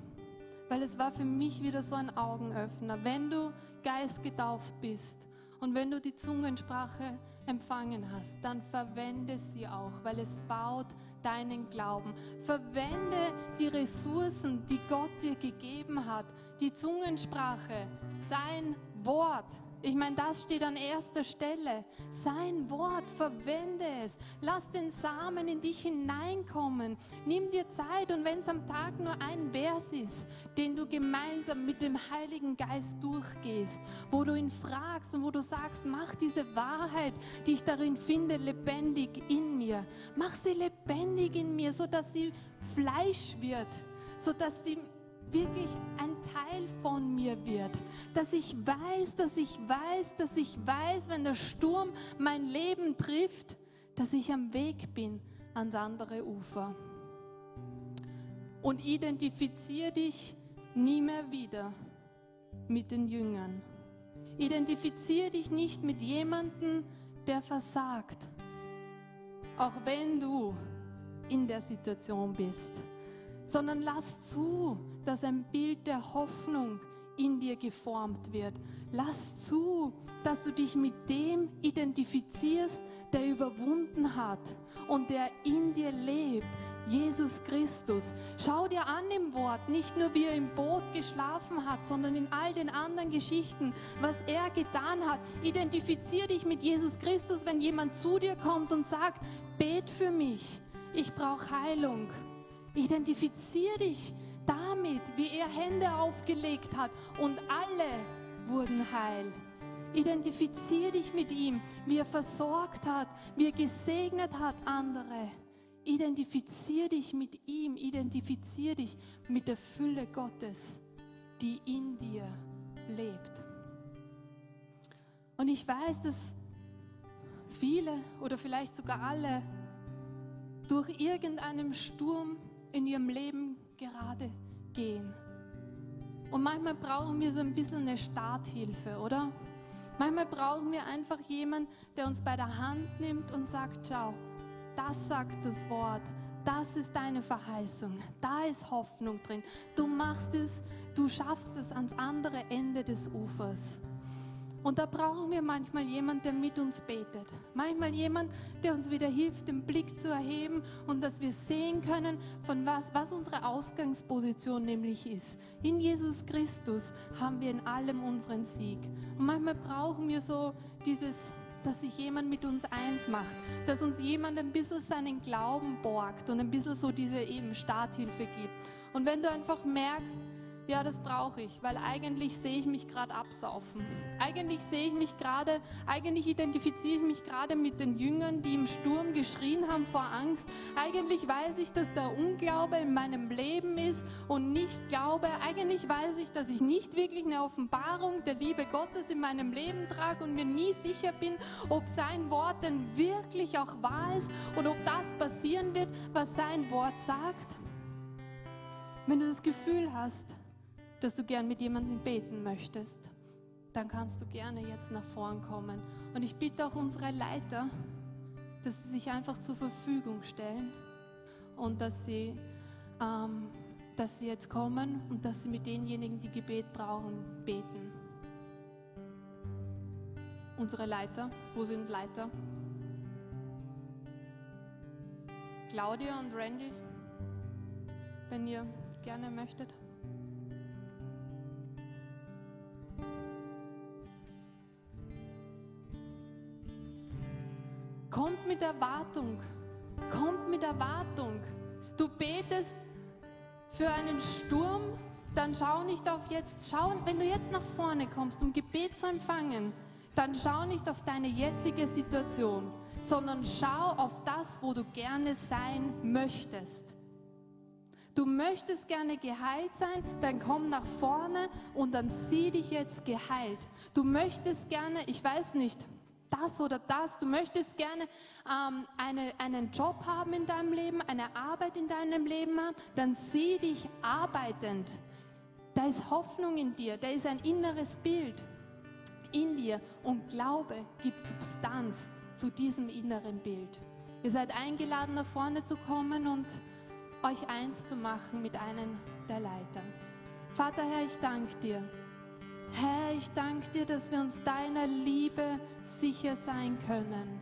weil es war für mich wieder so ein Augenöffner. Wenn du geistgetauft bist und wenn du die Zungensprache empfangen hast, dann verwende sie auch, weil es baut deinen Glauben. Verwende die Ressourcen, die Gott dir gegeben hat, die Zungensprache, sein Wort ich meine, das steht an erster Stelle. Sein Wort, verwende es. Lass den Samen in dich hineinkommen. Nimm dir Zeit und wenn es am Tag nur ein Vers ist, den du gemeinsam mit dem Heiligen Geist durchgehst, wo du ihn fragst und wo du sagst, mach diese Wahrheit, die ich darin finde, lebendig in mir. Mach sie lebendig in mir, sodass sie Fleisch wird, sodass sie wirklich ein Teil von mir wird. Dass ich weiß, dass ich weiß, dass ich weiß, wenn der Sturm mein Leben trifft, dass ich am Weg bin ans andere Ufer. Und identifiziere dich nie mehr wieder mit den Jüngern. Identifiziere dich nicht mit jemandem, der versagt, auch wenn du in der Situation bist sondern lass zu, dass ein Bild der Hoffnung in dir geformt wird. Lass zu, dass du dich mit dem identifizierst, der überwunden hat und der in dir lebt. Jesus Christus. Schau dir an im Wort, nicht nur wie er im Boot geschlafen hat, sondern in all den anderen Geschichten, was er getan hat. Identifizier dich mit Jesus Christus, wenn jemand zu dir kommt und sagt, bet für mich, ich brauche Heilung. Identifizier dich damit, wie er Hände aufgelegt hat und alle wurden heil. Identifizier dich mit ihm, wie er versorgt hat, wie er gesegnet hat andere. Identifizier dich mit ihm, identifizier dich mit der Fülle Gottes, die in dir lebt. Und ich weiß, dass viele oder vielleicht sogar alle durch irgendeinen Sturm in ihrem Leben gerade gehen. Und manchmal brauchen wir so ein bisschen eine Starthilfe, oder? Manchmal brauchen wir einfach jemanden, der uns bei der Hand nimmt und sagt, schau, das sagt das Wort, das ist deine Verheißung, da ist Hoffnung drin. Du machst es, du schaffst es ans andere Ende des Ufers. Und da brauchen wir manchmal jemanden, der mit uns betet. Manchmal jemand, der uns wieder hilft, den Blick zu erheben und dass wir sehen können, von was, was unsere Ausgangsposition nämlich ist. In Jesus Christus haben wir in allem unseren Sieg. Und manchmal brauchen wir so dieses, dass sich jemand mit uns eins macht, dass uns jemand ein bisschen seinen Glauben borgt und ein bisschen so diese eben Starthilfe gibt. Und wenn du einfach merkst, ja, das brauche ich, weil eigentlich sehe ich mich gerade absaufen. Eigentlich sehe ich mich gerade, eigentlich identifiziere ich mich gerade mit den Jüngern, die im Sturm geschrien haben vor Angst. Eigentlich weiß ich, dass der Unglaube in meinem Leben ist und nicht Glaube. Eigentlich weiß ich, dass ich nicht wirklich eine Offenbarung der Liebe Gottes in meinem Leben trage und mir nie sicher bin, ob sein Wort denn wirklich auch wahr ist und ob das passieren wird, was sein Wort sagt. Wenn du das Gefühl hast, dass du gern mit jemandem beten möchtest, dann kannst du gerne jetzt nach vorn kommen. Und ich bitte auch unsere Leiter, dass sie sich einfach zur Verfügung stellen und dass sie, ähm, dass sie jetzt kommen und dass sie mit denjenigen, die Gebet brauchen, beten. Unsere Leiter, wo sind Leiter? Claudia und Randy, wenn ihr gerne möchtet. Kommt mit Erwartung. Kommt mit Erwartung. Du betest für einen Sturm, dann schau nicht auf jetzt, schau, wenn du jetzt nach vorne kommst, um Gebet zu empfangen, dann schau nicht auf deine jetzige Situation. sondern schau auf das, wo du gerne sein möchtest. Du möchtest gerne geheilt sein, dann komm nach vorne und dann sieh dich jetzt geheilt. Du möchtest gerne, ich weiß nicht, das oder das, du möchtest gerne ähm, eine, einen Job haben in deinem Leben, eine Arbeit in deinem Leben haben, dann sieh dich arbeitend. Da ist Hoffnung in dir, da ist ein inneres Bild in dir und Glaube gibt Substanz zu diesem inneren Bild. Ihr seid eingeladen, nach vorne zu kommen und euch eins zu machen mit einem der Leiter. Vater Herr, ich danke dir. Herr, ich danke dir, dass wir uns deiner Liebe sicher sein können.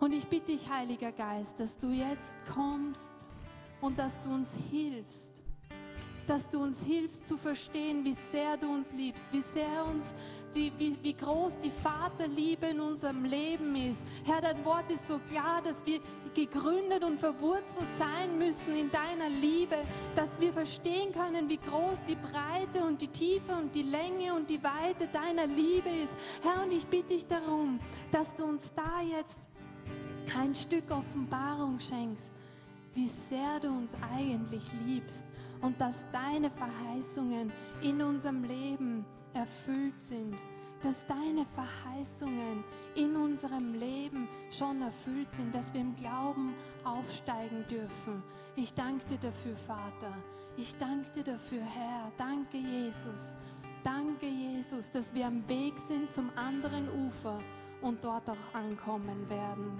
Und ich bitte dich, Heiliger Geist, dass du jetzt kommst und dass du uns hilfst, dass du uns hilfst zu verstehen, wie sehr du uns liebst, wie sehr uns die, wie, wie groß die Vaterliebe in unserem Leben ist. Herr, dein Wort ist so klar, dass wir gegründet und verwurzelt sein müssen in deiner Liebe, dass wir verstehen können, wie groß die Breite und die Tiefe und die Länge und die Weite deiner Liebe ist. Herr, und ich bitte dich darum, dass du uns da jetzt ein Stück Offenbarung schenkst, wie sehr du uns eigentlich liebst und dass deine Verheißungen in unserem Leben erfüllt sind, dass deine Verheißungen in unserem Leben schon erfüllt sind, dass wir im Glauben aufsteigen dürfen. Ich danke dir dafür, Vater. Ich danke dir dafür, Herr. Danke, Jesus. Danke, Jesus, dass wir am Weg sind zum anderen Ufer und dort auch ankommen werden.